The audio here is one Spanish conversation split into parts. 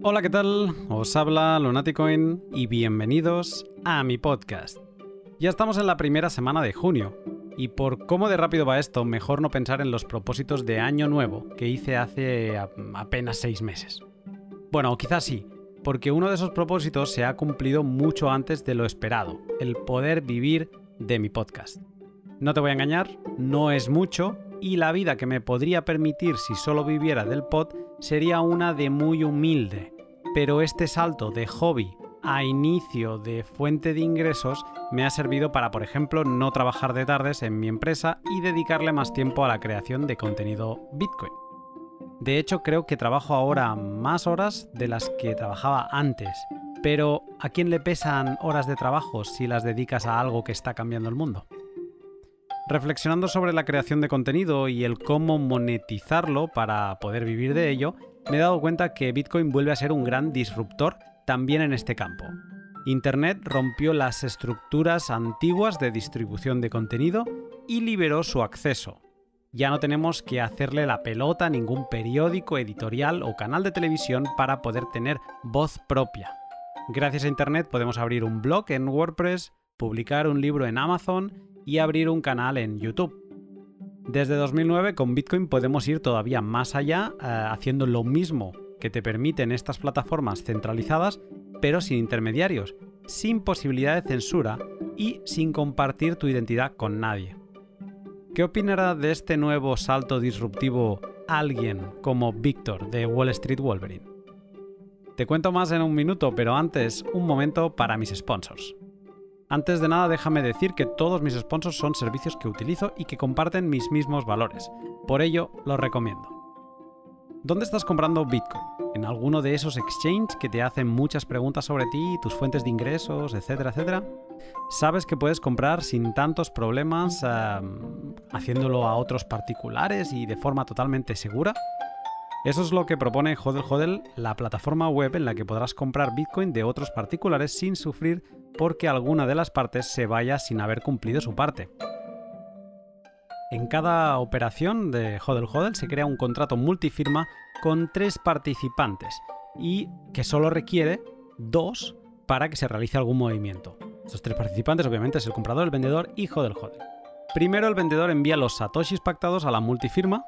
Hola, ¿qué tal? Os habla Lunaticoin y bienvenidos a mi podcast. Ya estamos en la primera semana de junio y por cómo de rápido va esto, mejor no pensar en los propósitos de año nuevo que hice hace apenas seis meses. Bueno, quizás sí, porque uno de esos propósitos se ha cumplido mucho antes de lo esperado, el poder vivir de mi podcast. No te voy a engañar, no es mucho y la vida que me podría permitir si solo viviera del pod sería una de muy humilde. Pero este salto de hobby a inicio de fuente de ingresos me ha servido para, por ejemplo, no trabajar de tardes en mi empresa y dedicarle más tiempo a la creación de contenido Bitcoin. De hecho, creo que trabajo ahora más horas de las que trabajaba antes. Pero, ¿a quién le pesan horas de trabajo si las dedicas a algo que está cambiando el mundo? Reflexionando sobre la creación de contenido y el cómo monetizarlo para poder vivir de ello, me he dado cuenta que Bitcoin vuelve a ser un gran disruptor también en este campo. Internet rompió las estructuras antiguas de distribución de contenido y liberó su acceso. Ya no tenemos que hacerle la pelota a ningún periódico, editorial o canal de televisión para poder tener voz propia. Gracias a Internet podemos abrir un blog en WordPress, publicar un libro en Amazon y abrir un canal en YouTube. Desde 2009 con Bitcoin podemos ir todavía más allá eh, haciendo lo mismo que te permiten estas plataformas centralizadas, pero sin intermediarios, sin posibilidad de censura y sin compartir tu identidad con nadie. ¿Qué opinará de este nuevo salto disruptivo alguien como Víctor de Wall Street Wolverine? Te cuento más en un minuto, pero antes un momento para mis sponsors. Antes de nada, déjame decir que todos mis sponsors son servicios que utilizo y que comparten mis mismos valores. Por ello, los recomiendo. ¿Dónde estás comprando Bitcoin? ¿En alguno de esos exchanges que te hacen muchas preguntas sobre ti, tus fuentes de ingresos, etcétera, etcétera? ¿Sabes que puedes comprar sin tantos problemas haciéndolo a otros particulares y de forma totalmente segura? Eso es lo que propone Hodel Hodel, la plataforma web en la que podrás comprar Bitcoin de otros particulares sin sufrir porque alguna de las partes se vaya sin haber cumplido su parte. En cada operación de Hodel Hodel se crea un contrato multifirma con tres participantes y que solo requiere dos para que se realice algún movimiento. Estos tres participantes obviamente es el comprador, el vendedor y Hodel Hodel. Primero el vendedor envía los satoshis pactados a la multifirma,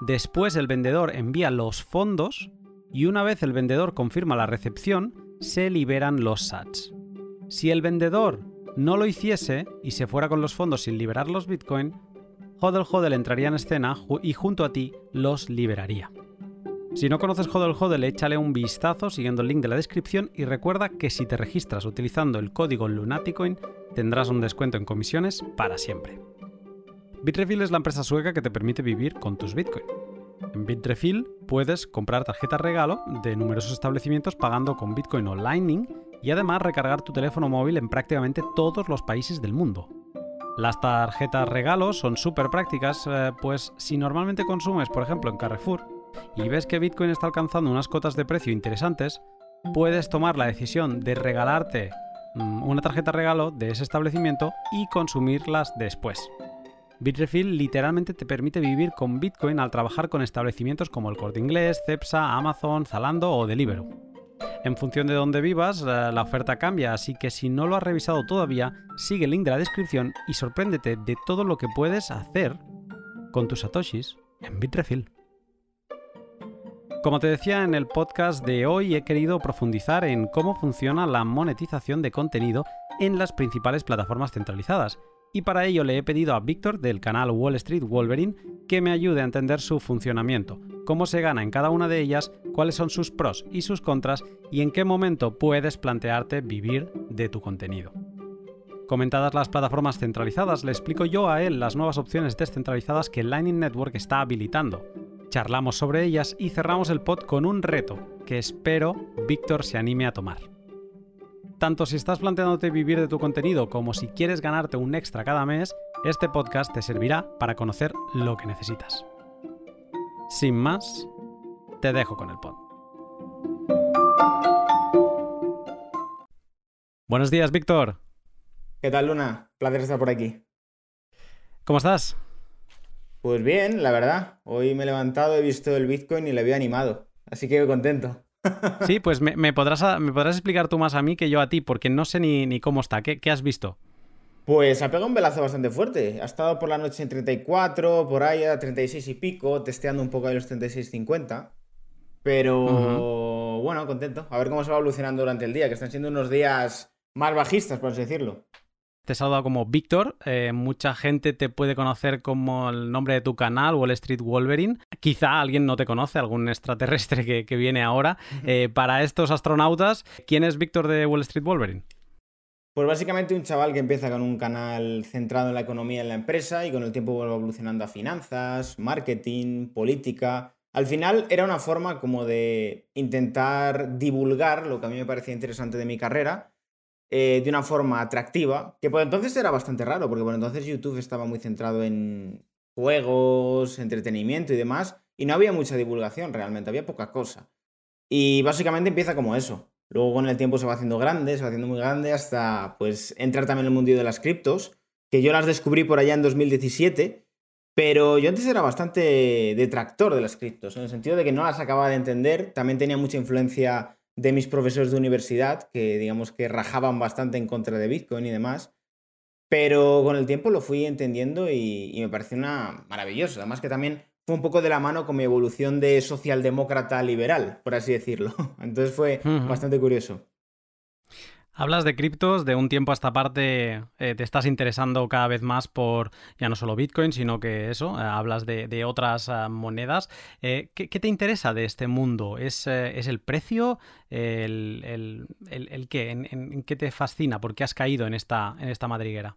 después el vendedor envía los fondos y una vez el vendedor confirma la recepción, se liberan los sats. Si el vendedor no lo hiciese y se fuera con los fondos sin liberar los Bitcoin, Hodel Hodel entraría en escena y junto a ti los liberaría. Si no conoces Hodel Hodel, échale un vistazo siguiendo el link de la descripción y recuerda que si te registras utilizando el código Lunaticoin tendrás un descuento en comisiones para siempre. Bitrefill es la empresa sueca que te permite vivir con tus Bitcoin. En Bitrefill puedes comprar tarjetas regalo de numerosos establecimientos pagando con Bitcoin o Lightning y además recargar tu teléfono móvil en prácticamente todos los países del mundo. Las tarjetas regalos son súper prácticas, eh, pues si normalmente consumes, por ejemplo, en Carrefour, y ves que Bitcoin está alcanzando unas cotas de precio interesantes, puedes tomar la decisión de regalarte mm, una tarjeta regalo de ese establecimiento y consumirlas después. Bitrefill literalmente te permite vivir con Bitcoin al trabajar con establecimientos como el Corte Inglés, Cepsa, Amazon, Zalando o Deliveroo. En función de dónde vivas, la oferta cambia, así que si no lo has revisado todavía, sigue el link de la descripción y sorpréndete de todo lo que puedes hacer con tus satoshis en Bitrefill. Como te decía en el podcast de hoy, he querido profundizar en cómo funciona la monetización de contenido en las principales plataformas centralizadas y para ello le he pedido a Víctor del canal Wall Street Wolverine que me ayude a entender su funcionamiento, cómo se gana en cada una de ellas, cuáles son sus pros y sus contras y en qué momento puedes plantearte vivir de tu contenido. Comentadas las plataformas centralizadas, le explico yo a él las nuevas opciones descentralizadas que Lightning Network está habilitando. Charlamos sobre ellas y cerramos el pod con un reto que espero Víctor se anime a tomar. Tanto si estás planteándote vivir de tu contenido como si quieres ganarte un extra cada mes, este podcast te servirá para conocer lo que necesitas. Sin más, te dejo con el pod. Buenos días, Víctor. ¿Qué tal, Luna? Placer estar por aquí. ¿Cómo estás? Pues bien, la verdad. Hoy me he levantado, he visto el Bitcoin y le había animado. Así que contento. Sí, pues me, podrás, me podrás explicar tú más a mí que yo a ti, porque no sé ni, ni cómo está. ¿Qué, ¿Qué, has visto? Pues ha pegado un velazo bastante fuerte. Ha estado por la noche en 34, por ahí a 36 y pico, testeando un poco ahí los 36-50. Pero bueno, contento. A ver cómo se va evolucionando durante el día, que están siendo unos días más bajistas, por así decirlo. Te he saludado como Víctor. Eh, mucha gente te puede conocer como el nombre de tu canal, Wall Street Wolverine. Quizá alguien no te conoce, algún extraterrestre que, viene ahora. Eh, para estos astronautas, ¿quién es Víctor de Wall Street Wolverine? Pues básicamente un chaval que empieza con un canal centrado en la economía en la empresa y con el tiempo va evolucionando a finanzas, marketing, política. Al final era una forma como de intentar divulgar lo que a mí me parecía interesante de mi carrera eh, de una forma atractiva, que por entonces era bastante raro, porque por entonces YouTube estaba muy centrado en juegos, entretenimiento y demás, y no había mucha divulgación realmente, había poca cosa. Y básicamente empieza como eso. Luego con el tiempo se va haciendo grande, se va haciendo muy grande hasta pues entrar también en el mundo de las criptos, que yo las descubrí por allá en 2017, pero yo antes era bastante detractor de las criptos, en el sentido de que no las acababa de entender, también tenía mucha influencia de mis profesores de universidad, que digamos que rajaban bastante en contra de Bitcoin y demás, pero con el tiempo lo fui entendiendo y, me pareció una maravilloso, además que también fue un poco de la mano con mi evolución de socialdemócrata liberal, por así decirlo. Entonces fue bastante curioso. Hablas de criptos, de un tiempo a esta parte eh, te estás interesando cada vez más por ya no solo Bitcoin, sino que eso, eh, hablas de, otras ah, monedas. Eh, ¿qué, te interesa de este mundo? ¿Es, el precio? ¿El, qué? ¿En, qué te fascina? ¿Por qué has caído en esta, en esta madriguera?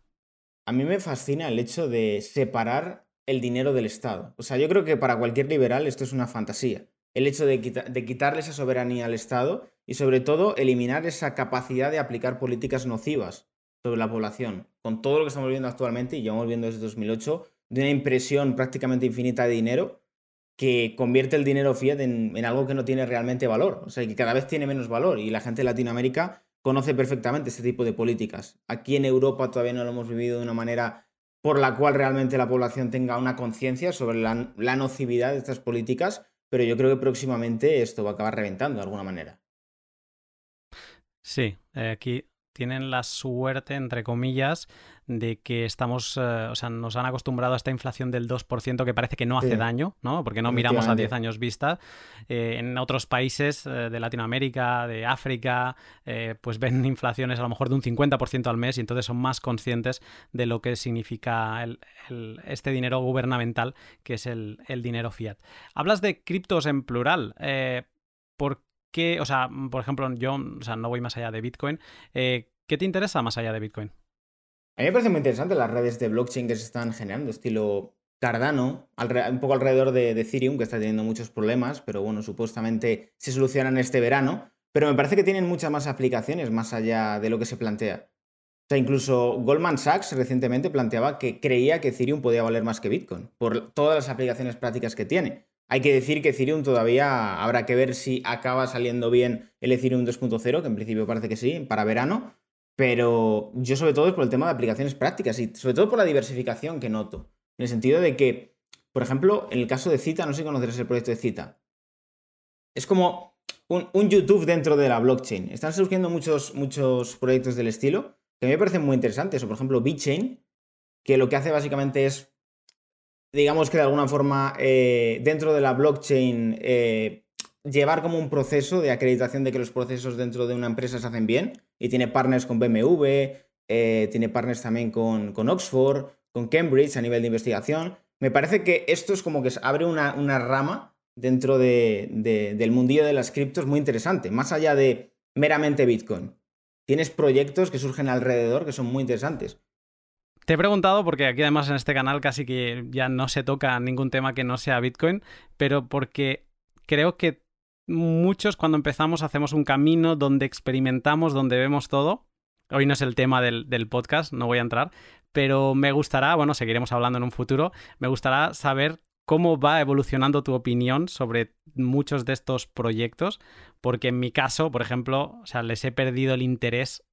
A mí me fascina el hecho de separar el dinero del Estado. O sea, yo creo que para cualquier liberal esto es una fantasía el hecho de, quitarle esa soberanía al Estado y sobre todo eliminar esa capacidad de aplicar políticas nocivas sobre la población. Con todo lo que estamos viendo actualmente, y llevamos viendo desde 2008, de una impresión prácticamente infinita de dinero que convierte el dinero fiat en, algo que no tiene realmente valor, o sea, que cada vez tiene menos valor y la gente de Latinoamérica conoce perfectamente este tipo de políticas. Aquí en Europa todavía no lo hemos vivido de una manera por la cual realmente la población tenga una conciencia sobre la nocividad de estas políticas, pero yo creo que próximamente esto va a acabar reventando de alguna manera. Sí, eh, aquí tienen la suerte, entre comillas, de que estamos, eh, o sea, nos han acostumbrado a esta inflación del 2% que parece que no hace daño, ¿no? Porque no miramos a 10 años vista. Eh, en otros países de Latinoamérica, de África, pues ven inflaciones a lo mejor de un 50% al mes y entonces son más conscientes de lo que significa este dinero gubernamental, que es el, dinero fiat. Hablas de criptos en plural. ¿Por o sea, por ejemplo, yo o sea, no voy más allá de Bitcoin. Eh, ¿Qué te interesa más allá de Bitcoin? A mí me parece muy interesante las redes de blockchain que se están generando, estilo Cardano, un poco alrededor de, Ethereum, que está teniendo muchos problemas, pero bueno, supuestamente se solucionan este verano. Pero me parece que tienen muchas más aplicaciones más allá de lo que se plantea. O sea, incluso Goldman Sachs recientemente planteaba que creía que Ethereum podía valer más que Bitcoin, por todas las aplicaciones prácticas que tiene. Hay que decir que Ethereum todavía habrá que ver si acaba saliendo bien el Ethereum 2.0, que en principio parece que sí, para verano. Pero yo sobre todo es por el tema de aplicaciones prácticas y sobre todo por la diversificación que noto. En el sentido de que, por ejemplo, en el caso de Cita, no sé si conocerás el proyecto de Cita. Es como un, YouTube dentro de la blockchain. Están surgiendo muchos, muchos proyectos del estilo que a mí me parecen muy interesantes. O por ejemplo, BitChain, que lo que hace básicamente es digamos que de alguna forma, eh, dentro de la blockchain, eh, llevar como un proceso de acreditación de que los procesos dentro de una empresa se hacen bien. Y tiene partners con BMW, eh, tiene partners también con, con, Oxford, con Cambridge a nivel de investigación. Me parece que esto es como que abre una, una rama dentro de, del mundillo de las criptos muy interesante, más allá de meramente Bitcoin. Tienes proyectos que surgen alrededor que son muy interesantes. Te he preguntado porque aquí además en este canal casi que ya no se toca ningún tema que no sea Bitcoin, pero porque creo que muchos cuando empezamos hacemos un camino donde experimentamos, donde vemos todo. Hoy no es el tema del, podcast, no voy a entrar, pero me gustará, bueno, seguiremos hablando en un futuro, me gustará saber cómo va evolucionando tu opinión sobre muchos de estos proyectos, porque en mi caso, por ejemplo, o sea, les he perdido el interés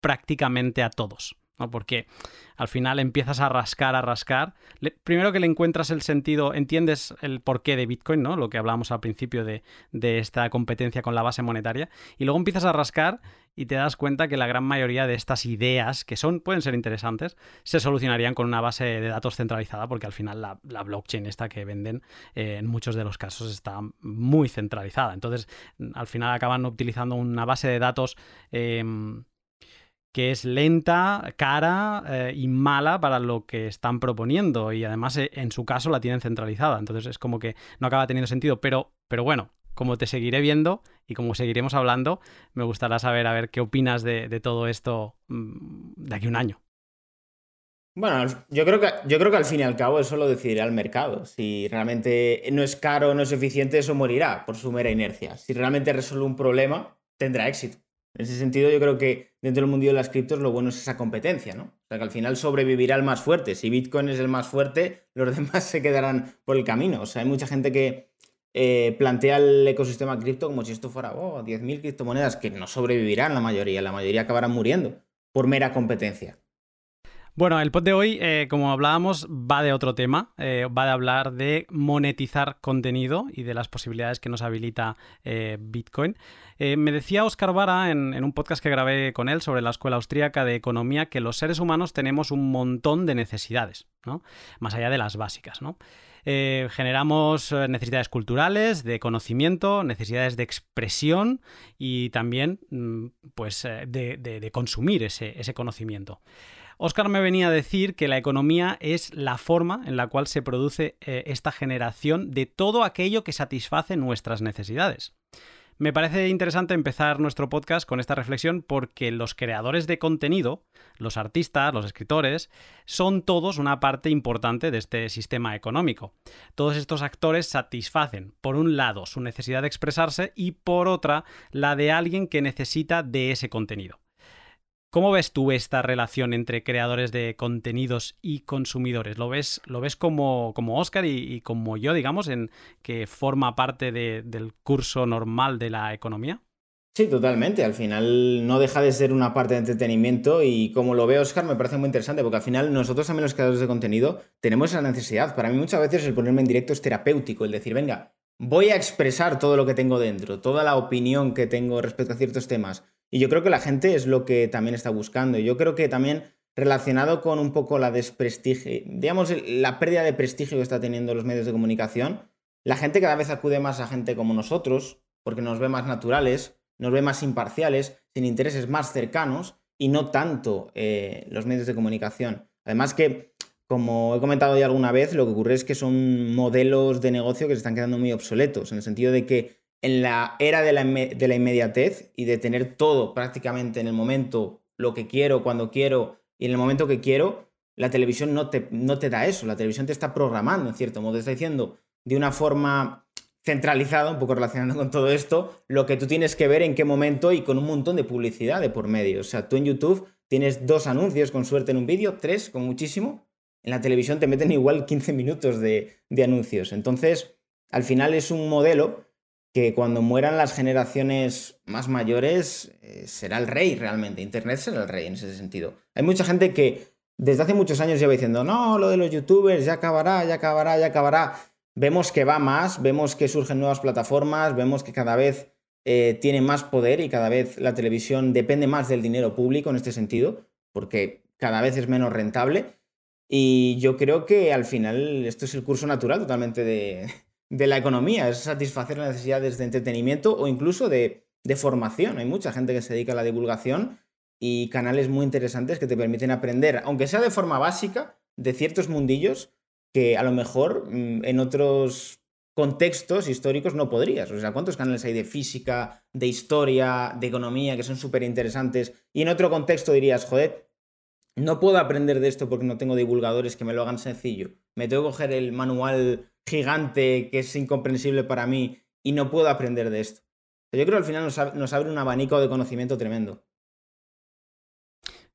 prácticamente a todos. ¿No? Porque al final empiezas a rascar, a rascar. primero que le encuentras el sentido, entiendes el porqué de Bitcoin, ¿no? Lo que hablábamos al principio de, esta competencia con la base monetaria. Y luego empiezas a rascar y te das cuenta que la gran mayoría de estas ideas, que son, pueden ser interesantes, se solucionarían con una base de datos centralizada, porque al final la, blockchain esta que venden eh, en muchos de los casos está muy centralizada. Entonces, al final acaban utilizando una base de datos. Em, que es lenta, cara eh, y mala para lo que están proponiendo. Y además, eh, en su caso, la tienen centralizada. Entonces es como que no acaba teniendo sentido. Pero, pero bueno, como te seguiré viendo y como seguiremos hablando, me gustará saber a ver qué opinas de, todo esto mm, de aquí a un año. Bueno, yo creo, que, yo creo que al fin y al cabo eso lo decidirá el mercado. Si realmente no es caro, no es eficiente, eso morirá por su mera inercia. Si realmente resuelve un problema, tendrá éxito. En ese sentido, yo creo que dentro del mundo de las criptos lo bueno es esa competencia, ¿no? O sea, que al final sobrevivirá el más fuerte. Si Bitcoin es el más fuerte, los demás se quedarán por el camino. O sea, hay mucha gente que eh, plantea el ecosistema cripto como si esto fuera, oh, 10.000 criptomonedas, que no sobrevivirán la mayoría, la mayoría acabarán muriendo por mera competencia. Bueno, el pod de hoy, eh, como hablábamos, va de otro tema. Eh, va de hablar de monetizar contenido y de las posibilidades que nos habilita eh, Bitcoin. me decía Oscar Vara en, un podcast que grabé con él sobre la Escuela Austríaca de Economía que los seres humanos tenemos un montón de necesidades, ¿no? Más allá de las básicas, ¿no? generamos necesidades culturales, de conocimiento, necesidades de expresión y también mm, pues, de, consumir ese conocimiento. Oscar me venía a decir que la economía es la forma en la cual se produce eh, esta generación de todo aquello que satisface nuestras necesidades. Me parece interesante empezar nuestro podcast con esta reflexión porque los creadores de contenido, los artistas, los escritores, son todos una parte importante de este sistema económico. Todos estos actores satisfacen, por un lado, su necesidad de expresarse y por otra, la de alguien que necesita de ese contenido. ¿Cómo ves tú esta relación entre creadores de contenidos y consumidores? ¿Lo ves, lo ves como, como Oscar y, como yo, digamos, en que forma parte del curso normal de la economía? Sí, totalmente. Al final no deja de ser una parte de entretenimiento y como lo ve Oscar me parece muy interesante porque al final nosotros también los creadores de contenido tenemos esa necesidad. Para mí muchas veces el ponerme en directo es terapéutico, el decir, venga, voy a expresar todo lo que tengo dentro, toda la opinión que tengo respecto a ciertos temas y yo creo que la gente es lo que también está buscando. Y yo creo que también relacionado con un poco la desprestigio, digamos, la pérdida de prestigio que está teniendo los medios de comunicación, la gente cada vez acude más a gente como nosotros, porque nos ve más naturales, nos ve más imparciales, sin intereses más cercanos y no tanto eh, los medios de comunicación. Además que, como he comentado ya alguna vez, lo que ocurre es que son modelos de negocio que se están quedando muy obsoletos, en el sentido de que en la era de la, inmediatez y de tener todo prácticamente en el momento, lo que quiero, cuando quiero y en el momento que quiero, la televisión no te, no te da eso. La televisión te está programando, en cierto modo. Te está diciendo de una forma centralizada, un poco relacionado con todo esto, lo que tú tienes que ver en qué momento y con un montón de publicidad de por medio. O sea, tú en YouTube tienes dos anuncios con suerte en un vídeo, tres con muchísimo. En la televisión te meten igual 15 minutos de, de anuncios. Entonces, al final es un modelo que cuando mueran las generaciones más mayores eh, será el rey realmente. Internet será el rey en ese sentido. Hay mucha gente que desde hace muchos años lleva diciendo, no, lo de los youtubers ya acabará, ya acabará, ya acabará. Vemos que va más, vemos que surgen nuevas plataformas, vemos que cada vez eh, tiene más poder y cada vez la televisión depende más del dinero público en este sentido, porque cada vez es menos rentable. Y yo creo que al final esto es el curso natural totalmente de, de la economía, es satisfacer necesidades de entretenimiento o incluso de, formación. Hay mucha gente que se dedica a la divulgación y canales muy interesantes que te permiten aprender, aunque sea de forma básica, de ciertos mundillos que a lo mejor mm, en otros contextos históricos no podrías. O sea, ¿cuántos canales hay de física, de historia, de economía que son súper interesantes? Y en otro contexto dirías, joder, no puedo aprender de esto porque no tengo divulgadores que me lo hagan sencillo. Me tengo que coger el manual gigante que es incomprensible para mí y no puedo aprender de esto. Yo creo que al final nos, abre un abanico de conocimiento tremendo.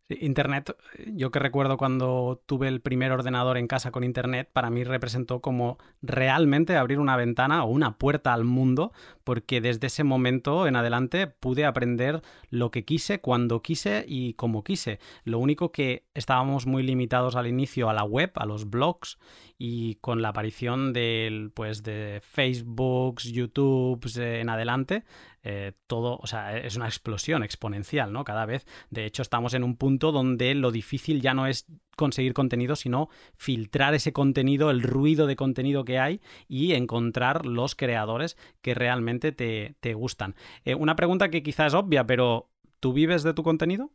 Internet, yo que recuerdo cuando tuve el primer ordenador en casa con Internet, para mí representó como realmente abrir una ventana o una puerta al mundo, porque desde ese momento en adelante pude aprender lo que quise, cuando quise y como quise. Lo único que estábamos muy limitados al inicio a la web, a los blogs, y con la aparición del, pues, de Facebook, YouTube en adelante, eh, todo, o sea, es una explosión exponencial, ¿no? Cada vez, de hecho, estamos en un punto donde lo difícil ya no es conseguir contenido, sino filtrar ese contenido, el ruido de contenido que hay y encontrar los creadores que realmente te, gustan. Eh, una pregunta que quizás es obvia, pero ¿tú vives de tu contenido?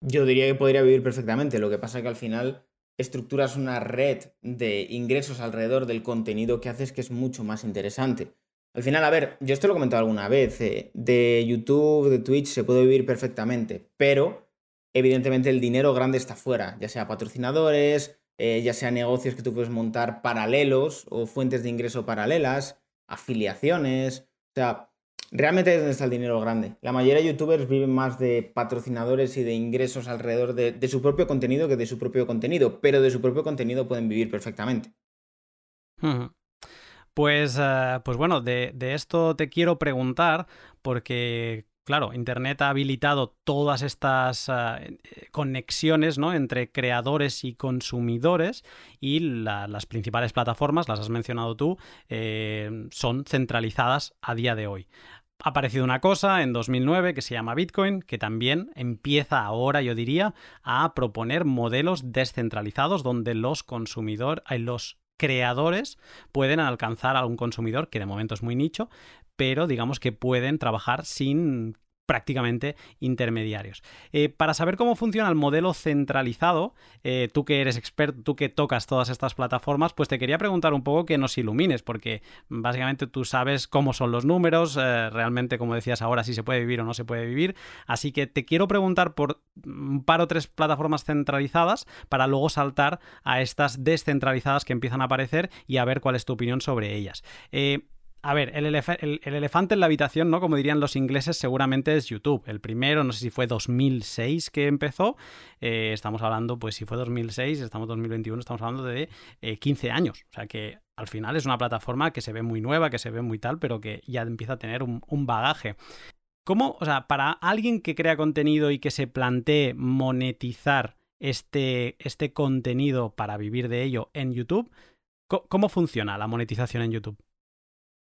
Yo diría que podría vivir perfectamente. Lo que pasa es que al final estructuras una red de ingresos alrededor del contenido que haces que es mucho más interesante. Al final, a ver, yo esto lo he comentado alguna vez, eh, de YouTube, de Twitch se puede vivir perfectamente, pero evidentemente el dinero grande está fuera, ya sea patrocinadores, eh, ya sea negocios que tú puedes montar paralelos o fuentes de ingreso paralelas, afiliaciones, o sea, realmente es donde está el dinero grande. La mayoría de youtubers viven más de patrocinadores y de ingresos alrededor de, su propio contenido que de su propio contenido, pero de su propio contenido pueden vivir perfectamente. Pues, eh, pues bueno, de, esto te quiero preguntar porque claro, Internet ha habilitado todas estas eh, conexiones ¿no? entre creadores y consumidores y las principales plataformas, las has mencionado tú, eh, son centralizadas a día de hoy. Ha aparecido una cosa en 2009 que se llama Bitcoin, que también empieza ahora, yo diría, a proponer modelos descentralizados donde los consumidores, los creadores pueden alcanzar a un consumidor que de momento es muy nicho, pero digamos que pueden trabajar sin prácticamente intermediarios. Eh, para saber cómo funciona el modelo centralizado, eh, tú que eres experto, tú que tocas todas estas plataformas, pues te quería preguntar un poco que nos ilumines, porque básicamente tú sabes cómo son los números, eh, realmente, como decías ahora, si se puede vivir o no se puede vivir. Así que te quiero preguntar por un par o tres plataformas centralizadas para luego saltar a estas descentralizadas que empiezan a aparecer y a ver cuál es tu opinión sobre ellas a ver, el, elefante en la habitación, ¿no? Como dirían los ingleses, seguramente es YouTube. El primero, no sé si fue 2006 que empezó. Eh, estamos hablando, pues si fue 2006, estamos en 2021, estamos hablando de 15 eh, años. O sea que al final es una plataforma que se ve muy nueva, que se ve muy tal, pero que ya empieza a tener un, un bagaje. ¿Cómo, o sea, para alguien que crea contenido y que se plantee monetizar este, este contenido para vivir de ello en YouTube, ¿cómo funciona la monetización en YouTube?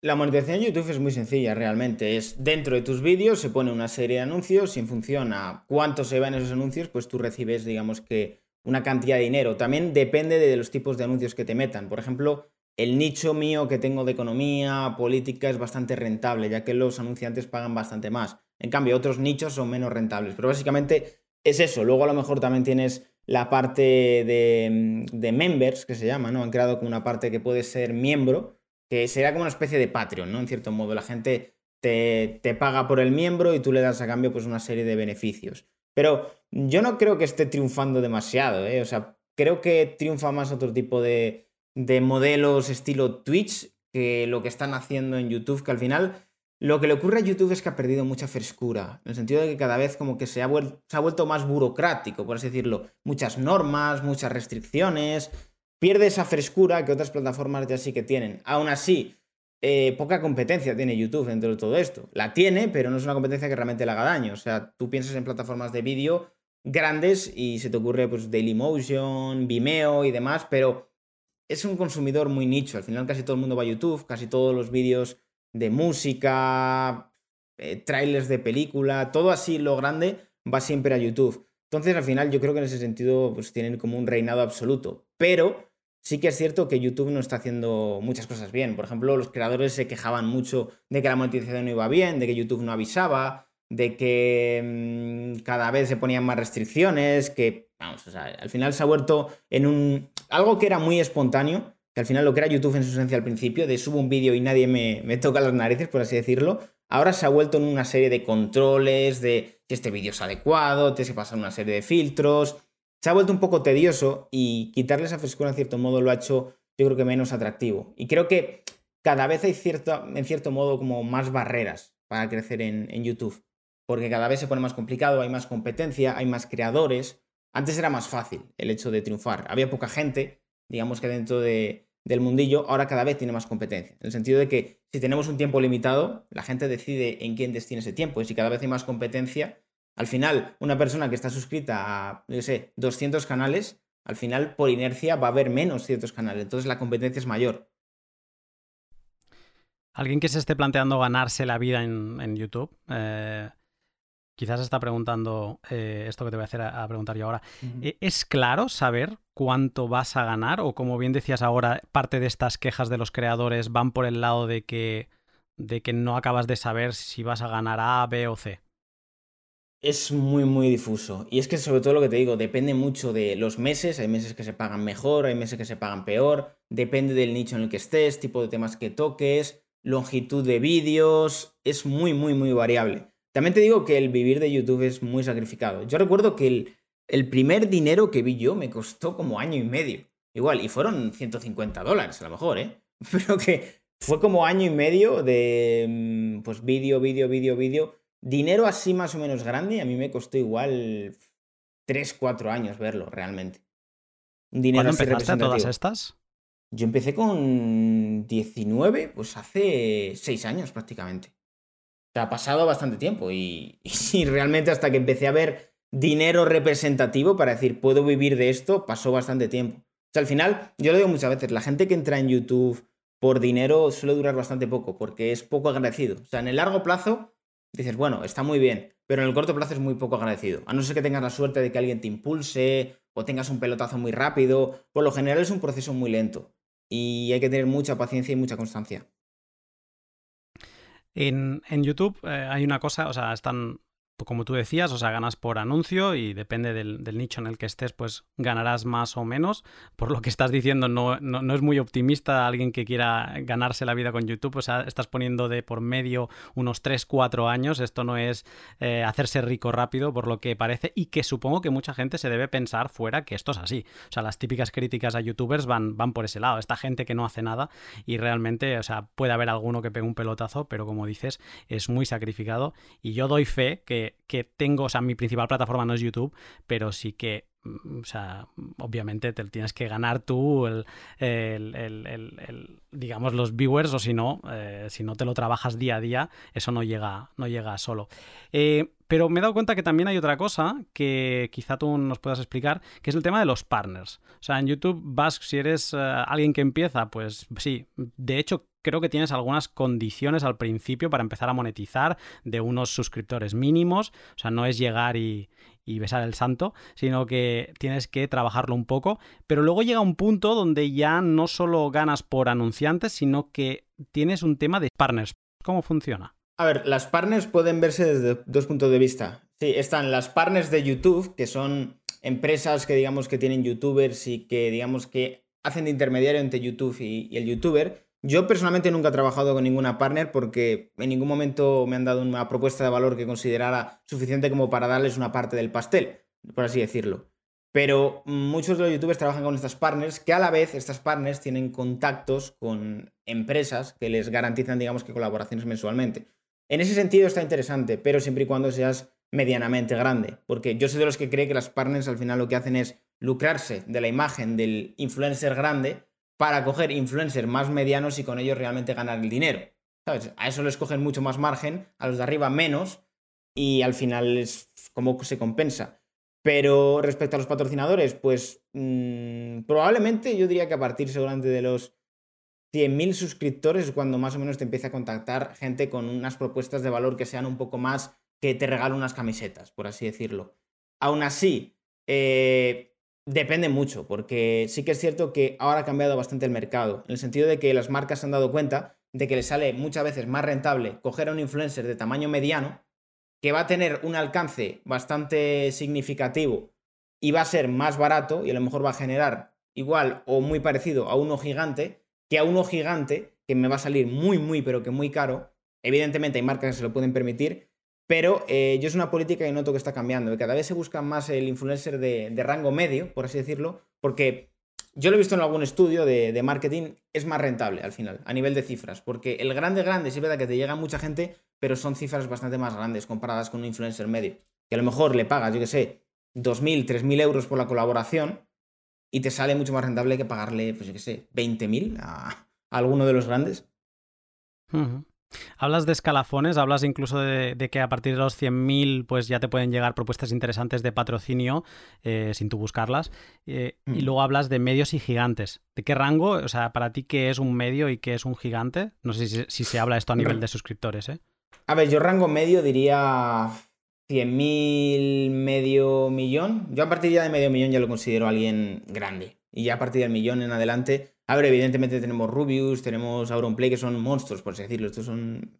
La monetización en YouTube es muy sencilla realmente. Es dentro de tus vídeos se pone una serie de anuncios y en función a cuánto se van esos anuncios, pues tú recibes, digamos que, una cantidad de dinero. También depende de los tipos de anuncios que te metan. Por ejemplo, el nicho mío que tengo de economía, política, es bastante rentable, ya que los anunciantes pagan bastante más. En cambio, otros nichos son menos rentables. Pero básicamente es eso. Luego a lo mejor también tienes la parte de, de members, que se llama, ¿no? Han creado como una parte que puede ser miembro que sería como una especie de Patreon, ¿no? En cierto modo, la gente te, paga por el miembro y tú le das a cambio pues una serie de beneficios. Pero yo no creo que esté triunfando demasiado, ¿eh? O sea, creo que triunfa más otro tipo de, de modelos estilo Twitch que lo que están haciendo en YouTube, que al final lo que le ocurre a YouTube es que ha perdido mucha frescura, en el sentido de que cada vez como que se ha, se ha vuelto más burocrático, por así decirlo. Muchas normas, muchas restricciones, pierde esa frescura que otras plataformas ya sí que tienen. Aún así, eh, poca competencia tiene YouTube dentro de todo esto. La tiene, pero no es una competencia que realmente le haga daño. O sea, tú piensas en plataformas de vídeo grandes y se te ocurre pues Dailymotion, Vimeo y demás, pero es un consumidor muy nicho. Al final casi todo el mundo va a YouTube, casi todos los vídeos de música, eh, trailers de película, todo así lo grande va siempre a YouTube. Entonces, al final, yo creo que en ese sentido, pues tienen como un reinado absoluto. Pero sí que es cierto que YouTube no está haciendo muchas cosas bien. Por ejemplo, los creadores se quejaban mucho de que la monetización no iba bien, de que YouTube no avisaba, de que mm, cada vez se ponían más restricciones, que, vamos, o sea, al final se ha vuelto en un... algo que era muy espontáneo, que al final lo que era YouTube en su esencia al principio, de subo un vídeo y nadie me, me toca las narices, por así decirlo, ahora se ha vuelto en una serie de controles, de si este vídeo es adecuado, tienes que pasar una serie de filtros. Se ha vuelto un poco tedioso y quitarle esa frescura en cierto modo lo ha hecho yo creo que menos atractivo. Y creo que cada vez hay cierto, en cierto modo como más barreras para crecer en, YouTube. porque cada vez se pone más complicado, hay más competencia, hay más creadores. Antes era más fácil el hecho de triunfar. Había poca gente, digamos que dentro de, del mundillo, ahora cada vez tiene más competencia. En el sentido de que si tenemos un tiempo limitado, la gente decide en quién destina ese tiempo. Y si cada vez hay más competencia, al final, una persona que está suscrita a, yo sé, 200 canales, al final, por inercia, va a haber menos ciertos canales. Entonces la competencia es mayor. Alguien que se esté planteando ganarse la vida en, YouTube, eh, quizás está preguntando eh, esto que te voy a hacer a, preguntar yo ahora. Eh, ¿Es claro saber cuánto vas a ganar? O como bien decías ahora, parte de estas quejas de los creadores van por el lado de que, de que no acabas de saber si vas a ganar A, B o C. Es muy, muy difuso. Y es que sobre todo lo que te digo, depende mucho de los meses. Hay meses que se pagan mejor, hay meses que se pagan peor. Depende del nicho en el que estés, tipo de temas que toques, longitud de vídeos. Es muy, muy, muy variable. También te digo que el vivir de YouTube es muy sacrificado. Yo recuerdo que el, primer dinero que vi yo me costó como año y medio. Igual, y fueron 150 dólares a lo mejor, ¿eh? Pero que fue como año y medio de, mm, pues, vídeo, vídeo, vídeo, vídeo. Dinero así más o menos grande, a mí me costó igual 3, 4 años verlo realmente. Un dinero ¿Cuándo empezaste todas estas? Yo empecé con 19, pues hace 6 años prácticamente ha pasado bastante tiempo y, realmente hasta que empecé a ver dinero representativo para decir, puedo vivir de esto, pasó bastante tiempo. O sea, al final, yo lo digo muchas veces, la gente que entra en YouTube por dinero suele durar bastante poco porque es poco agradecido. O sea, en el largo plazo dices, bueno, está muy bien, pero en el corto plazo es muy poco agradecido. A no ser que tengas la suerte de que alguien te impulse o tengas un pelotazo muy rápido, por lo general es un proceso muy lento y hay que tener mucha paciencia y mucha constancia. En, en YouTube eh, hay una cosa, o sea, están como tú decías, o sea, ganas por anuncio y depende del, nicho en el que estés, pues ganarás más o menos. Por lo que estás diciendo, no, no, es muy optimista alguien que quiera ganarse la vida con YouTube. O sea, estás poniendo de por medio unos 3, 4 años. Esto no es eh, hacerse rico rápido, por lo que parece, y que supongo que mucha gente se debe pensar fuera que esto es así. O sea, las típicas críticas a youtubers van, van por ese lado. Esta gente que no hace nada y realmente, o sea, puede haber alguno que pegue un pelotazo, pero como dices, es muy sacrificado. Y yo doy fe que que, tengo, o sea, mi principal plataforma no es YouTube, pero sí que mm, o sea, obviamente te tienes que ganar tú el, digamos, los viewers, o si no, eh, si no te lo trabajas día a día, eso no llega, no llega solo. Eh, pero me he dado cuenta que también hay otra cosa que quizá tú nos puedas explicar, que es el tema de los partners. O sea, en YouTube vas, si eres eh, alguien que empieza, pues sí, de hecho creo que tienes algunas condiciones al principio para empezar a monetizar de unos suscriptores mínimos. O sea, no es llegar y, besar el santo, sino que tienes que trabajarlo un poco. Pero luego llega un punto donde ya no solo ganas por anunciantes, sino que tienes un tema de partners. ¿Cómo funciona? A ver, las partners pueden verse desde dos puntos de vista. Sí, están las partners de YouTube, que son empresas que digamos que tienen youtubers y que digamos que hacen de intermediario entre YouTube y el youtuber. Yo personalmente nunca he trabajado con ninguna partner porque en ningún momento me han dado una propuesta de valor que considerara suficiente como para darles una parte del pastel, por así decirlo. Pero muchos de los youtubers trabajan con estas partners que a la vez estas partners tienen contactos con empresas que les garantizan, digamos, que colaboraciones mensualmente. En ese sentido está interesante, pero siempre y cuando seas medianamente grande, porque yo soy de los que cree que las partners al final lo que hacen es lucrarse de la imagen del influencer grande para coger influencers más medianos y con ellos realmente ganar el dinero. A eso les cogen mucho más margen, a los de arriba menos, y al final es como se compensa. Pero respecto a los patrocinadores, pues mm, probablemente yo diría que a partir seguramente de los 100.000 suscriptores es cuando más o menos te empieza a contactar gente con unas propuestas de valor que sean un poco más que te regalen unas camisetas, por así decirlo. Aún así, eh, Depende mucho, porque sí que es cierto que ahora ha cambiado bastante el mercado, en el sentido de que las marcas se han dado cuenta de que les sale muchas veces más rentable coger a un influencer de tamaño mediano, que va a tener un alcance bastante significativo y va a ser más barato y a lo mejor va a generar igual o muy parecido a uno gigante, que a uno gigante que me va a salir muy, muy, pero que muy caro. Evidentemente hay marcas que se lo pueden permitir, pero eh, yo es una política que noto que está cambiando, que cada vez se busca más el influencer de, rango medio, por así decirlo, porque yo lo he visto en algún estudio de, marketing, es más rentable al final, a nivel de cifras, porque el grande grande sí es verdad que te llega mucha gente, pero son cifras bastante más grandes comparadas con un influencer medio, que a lo mejor le pagas, yo qué sé, 2.000, 3.000 euros por la colaboración y te sale mucho más rentable que pagarle, pues yo qué sé, 20.000 a, a, alguno de los grandes. Hablas de escalafones, hablas incluso de, que a partir de los 100.000 pues ya te pueden llegar propuestas interesantes de patrocinio eh, sin tú buscarlas. Eh, y mm. luego hablas de medios y gigantes. ¿De qué rango? O sea, para ti, ¿qué es un medio y qué es un gigante? No sé si, se habla esto a nivel de suscriptores, ¿eh? A ver, yo rango medio diría 100.000, medio millón. Yo a partir ya de medio millón ya lo considero alguien grande. Y ya a partir del millón en adelante a ver, evidentemente tenemos Rubius, tenemos Auronplay, que son monstruos, por así decirlo. Estos son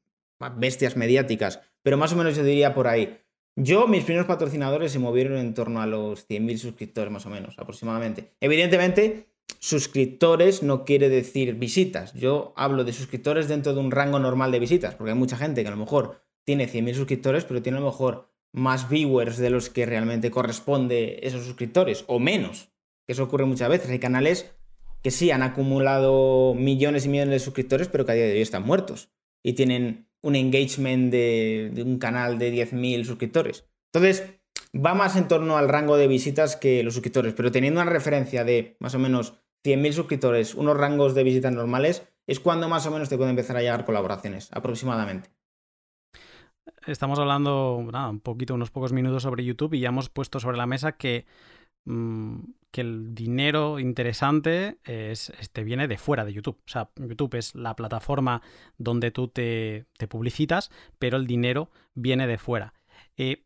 bestias mediáticas. Pero más o menos yo diría por ahí. Yo, mis primeros patrocinadores se movieron en torno a los 100.000 suscriptores, más o menos, aproximadamente. Evidentemente, suscriptores no quiere decir visitas. Yo hablo de suscriptores dentro de un rango normal de visitas, porque hay mucha gente que a lo mejor tiene 100.000 suscriptores, pero tiene a lo mejor más viewers de los que realmente corresponde esos suscriptores, o menos. Eso ocurre muchas veces. Hay canales que sí han acumulado millones y millones de suscriptores, pero que a día de hoy están muertos y tienen un engagement de, un canal de 10.000 suscriptores. Entonces, va más en torno al rango de visitas que los suscriptores, pero teniendo una referencia de más o menos 100.000 suscriptores, unos rangos de visitas normales, es cuando más o menos te pueden empezar a llegar colaboraciones, aproximadamente. Estamos hablando un poquito, unos pocos minutos sobre YouTube y ya hemos puesto sobre la mesa que mm, que el dinero interesante es, te viene de fuera de YouTube. O sea, YouTube es la plataforma donde tú te, publicitas, pero el dinero viene de fuera. Eh,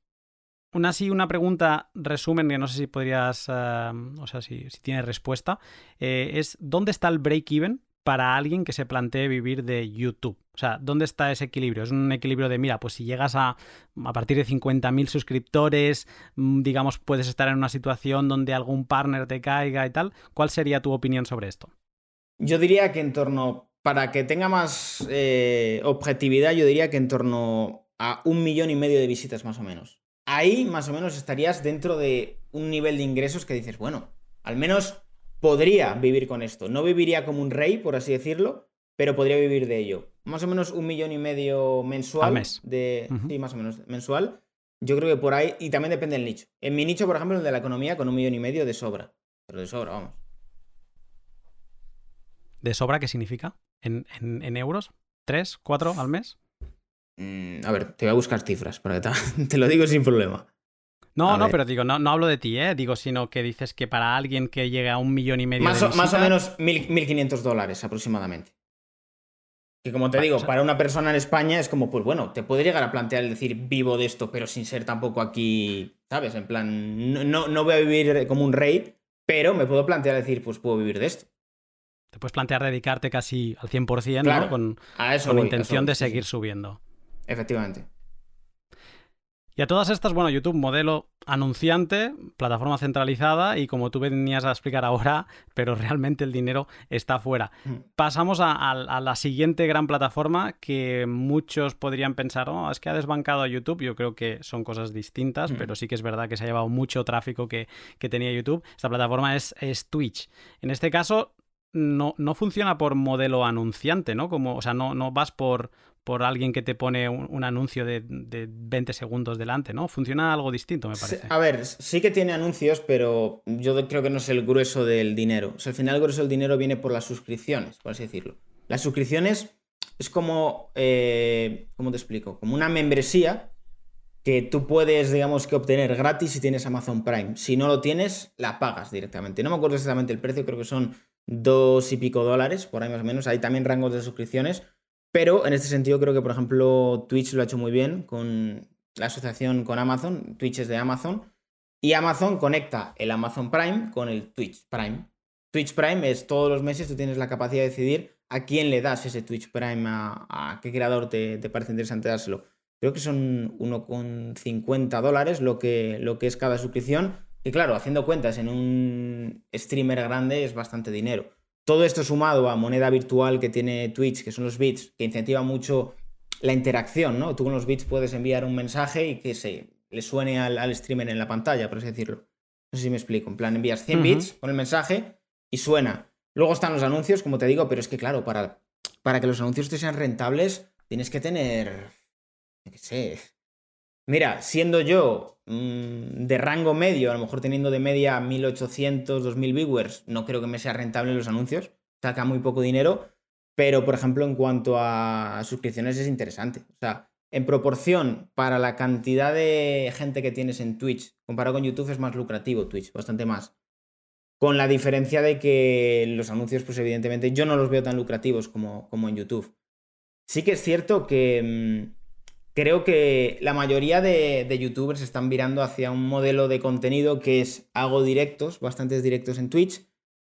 una así, una pregunta resumen que no sé si podrías, eh, o sea, si, si tienes respuesta, eh, es ¿dónde está el break-even para alguien que se plantee vivir de YouTube? O sea, ¿dónde está ese equilibrio? Es un equilibrio de, mira, pues si llegas a, a partir de 50.000 suscriptores, mm, digamos, puedes estar en una situación donde algún partner te caiga y tal. ¿Cuál sería tu opinión sobre esto? Yo diría que en torno, para que tenga más eh, objetividad, yo diría que en torno a un millón y medio de visitas más o menos. Ahí más o menos estarías dentro de un nivel de ingresos que dices, bueno, al menos podría vivir con esto. No viviría como un rey, por así decirlo, pero podría vivir de ello. Más o menos un millón y medio mensual. Al mes. De, Sí, más o menos mensual. Yo creo que por ahí, y también depende del nicho. En mi nicho, por ejemplo, el de la economía, con un millón y medio de sobra. Pero de sobra, vamos. ¿De sobra qué significa? ¿En, euros? ¿Tres? ¿Cuatro al mes? Mm, a ver, te voy a buscar cifras, para te, te lo digo sin problema. No, no, pero digo, no, no hablo de ti, ¿eh? Digo, sino que dices que para alguien que llegue a un millón y medio más, de Más o menos 1.500 dólares aproximadamente. Que como te digo, para una persona en España es como, pues bueno, te puede llegar a plantear el decir vivo de esto, pero sin ser tampoco aquí, ¿sabes? En plan, no, no voy a vivir como un rey, pero me puedo plantear decir, pues puedo vivir de esto. Te puedes plantear dedicarte casi al 100%, ¿no? Con, a eso con intención de seguir subiendo. Efectivamente. Y a todas estas, bueno, YouTube, modelo anunciante, plataforma centralizada y como tú venías a explicar ahora, pero realmente el dinero está fuera. Mm. Pasamos a, la siguiente gran plataforma que muchos podrían pensar, oh, es que ha desbancado a YouTube. Yo creo que son cosas distintas, mm. pero sí que es verdad que se ha llevado mucho tráfico que, tenía YouTube. Esta plataforma es, es Twitch. En este caso, no, no, funciona por modelo anunciante, ¿no? Como, o sea, no, no vas por, por alguien que te pone un, anuncio de, 20 segundos delante, ¿no? Funciona algo distinto, me parece. a ver, sí que tiene anuncios, pero yo creo que no es el grueso del dinero. O sea, al final el grueso del dinero viene por las suscripciones, por así decirlo. Las suscripciones es como, eh, ¿cómo te explico? Como una membresía que tú puedes, digamos, que obtener gratis si tienes Amazon Prime. Si no lo tienes, la pagas directamente. No me acuerdo exactamente el precio, creo que son dos y pico dólares, por ahí más o menos. Hay también rangos de suscripciones pero en este sentido creo que, por ejemplo, Twitch lo ha hecho muy bien con la asociación con Amazon, Twitch es de Amazon, y Amazon conecta el Amazon Prime con el Twitch Prime. Twitch Prime es todos los meses tú tienes la capacidad de decidir a quién le das ese Twitch Prime, a, qué creador te, parece interesante dárselo. Creo que son 1,50 dólares lo que, lo que es cada suscripción. Y claro, haciendo cuentas en un streamer grande es bastante dinero. Todo esto sumado a moneda virtual que tiene Twitch, que son los bits, que incentiva mucho la interacción, ¿no? Tú con los bits puedes enviar un mensaje y que se le suene al, streamer en la pantalla, por así decirlo. No sé si me explico. En plan, envías 100 bits con el mensaje y suena. Luego están los anuncios, como te digo, pero es que claro, para, para que los anuncios te sean rentables, tienes que tener, qué sé, Mira, siendo yo mm, de rango medio, a lo mejor teniendo de media 1800, 2000 viewers, no creo que me sea rentable los anuncios, saca muy poco dinero, pero por ejemplo en cuanto a suscripciones es interesante. O sea, en proporción para la cantidad de gente que tienes en Twitch, comparado con YouTube es más lucrativo Twitch, bastante más. Con la diferencia de que los anuncios, pues evidentemente yo no los veo tan lucrativos como, como en YouTube. Sí que es cierto que... Mm, creo que la mayoría de, youtubers están virando hacia un modelo de contenido que es hago directos, bastantes directos en Twitch,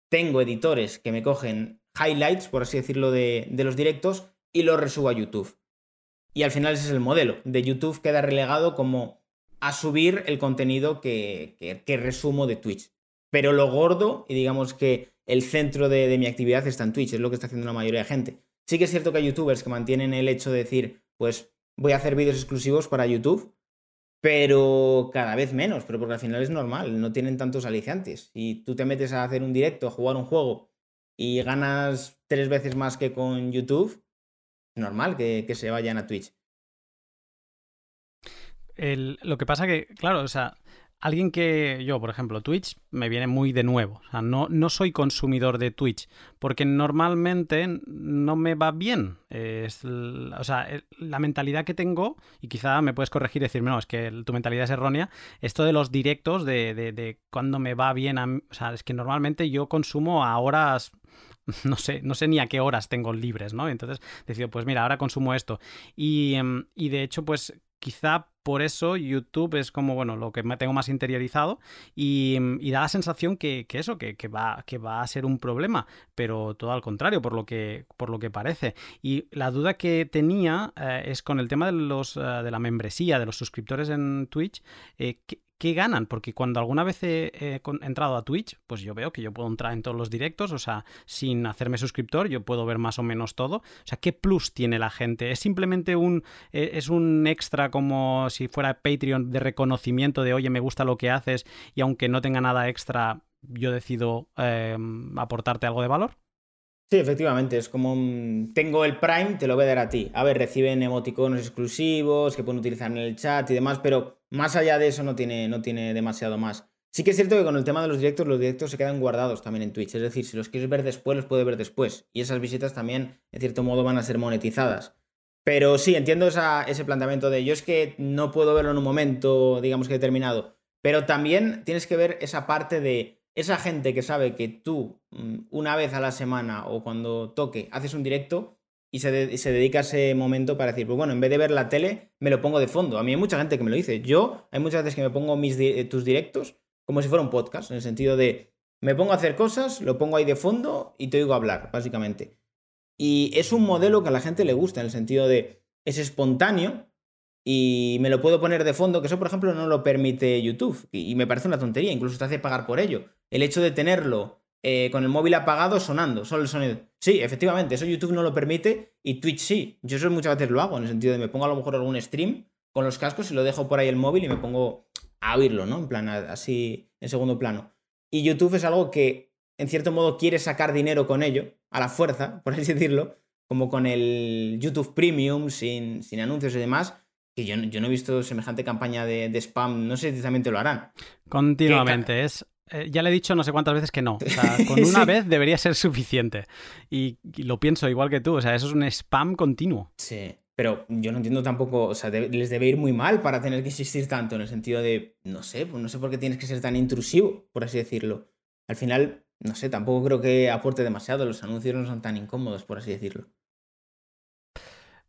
tengo editores que me cogen highlights, por así decirlo, de, los directos y los resubo a YouTube. Y al final ese es el modelo. De YouTube queda relegado como a subir el contenido que, resumo de Twitch. Pero lo gordo, y digamos que el centro de, de mi actividad está en Twitch, es lo que está haciendo la mayoría de gente. Sí que es cierto que hay youtubers que mantienen el hecho de decir, pues voy a hacer vídeos exclusivos para YouTube, pero cada vez menos, pero porque al final es normal, no tienen tantos aliciantes. Si tú te metes a hacer un directo, a jugar un juego y ganas tres veces más que con YouTube, normal que, que se vayan a Twitch. lo que pasa que, claro, o sea, alguien que yo, por ejemplo, Twitch me viene muy de nuevo. O sea, no, no soy consumidor de Twitch porque normalmente no me va bien. Es, o sea, la mentalidad que tengo, y quizá me puedes corregir y decirme, no, es que tu mentalidad es errónea, esto de los directos, de, de, cuando me va bien, o sea, es que normalmente yo consumo a horas no sé, no sé ni a qué horas tengo libres, ¿no? Entonces decido, pues mira, ahora consumo esto. Y, em, y de hecho, pues quizá por eso YouTube es como, bueno, lo que me tengo más interiorizado y, da la sensación que, eso, que, va, que va a ser un problema, pero todo al contrario, por lo que, por lo que parece. Y la duda que tenía eh, es con el tema de, los, eh, de la membresía, de los suscriptores en Twitch, eh, ¿qué ganan? Porque cuando alguna vez he, entrado a Twitch, pues yo veo que yo puedo entrar en todos los directos, o sea, sin hacerme suscriptor, yo puedo ver más o menos todo. O sea, ¿qué plus tiene la gente? ¿Es simplemente un, e, es un extra como si fuera Patreon de reconocimiento de, oye, me gusta lo que haces y aunque no tenga nada extra, yo decido em, aportarte algo de valor? Sí, efectivamente, es como tengo el Prime, te lo voy a dar a ti. A ver, reciben emoticonos exclusivos que pueden utilizar en el chat y demás, pero más allá de eso no tiene, no tiene demasiado más. Sí que es cierto que con el tema de los directos, los directos se quedan guardados también en Twitch. Es decir, si los quieres ver después, los puedes ver después. Y esas visitas también, en cierto modo, van a ser monetizadas. Pero sí, entiendo ese planteamiento de yo es que no puedo verlo en un momento, digamos que determinado. Pero también tienes que ver esa parte de esa gente que sabe que tú mm, una vez a la semana o cuando toque haces un directo y se, dedica ese momento para decir, pues bueno, en vez de ver la tele, me lo pongo de fondo. A mí hay mucha gente que me lo dice. Yo hay muchas veces que me pongo tus directos como si fuera un podcast, en el sentido de me pongo a hacer cosas, lo pongo ahí de fondo y te oigo hablar, básicamente. Y es un modelo que a la gente le gusta, en el sentido de es espontáneo, y me lo puedo poner de fondo, que eso por ejemplo no lo permite YouTube y me parece una tontería, incluso te hace pagar por ello. El hecho de tenerlo eh, con el móvil apagado sonando, solo el sonido. Sí, efectivamente, eso YouTube no lo permite y Twitch sí. Yo eso muchas veces lo hago, en el sentido de me pongo a lo mejor algún stream con los cascos y lo dejo por ahí el móvil y me pongo a oírlo, ¿no? En plan, así, en segundo plano. Y YouTube es algo que, en cierto modo, quiere sacar dinero con ello, a la fuerza, por así decirlo, como con el YouTube Premium, sin, sin anuncios y demás yo, no he visto semejante campaña de, spam, no sé si también lo harán. Continuamente, es... Eh, ya le he dicho no sé cuántas veces que no. O sea, con una vez debería ser suficiente. Y, lo pienso igual que tú. O sea, eso es un spam continuo. Sí. Pero yo no entiendo tampoco, o sea, les debe ir muy mal para tener que insistir tanto en el sentido de, no sé, pues no sé por qué tienes que ser tan intrusivo, por así decirlo. Al final, no sé, tampoco creo que aporte demasiado, los anuncios no son tan incómodos, por así decirlo.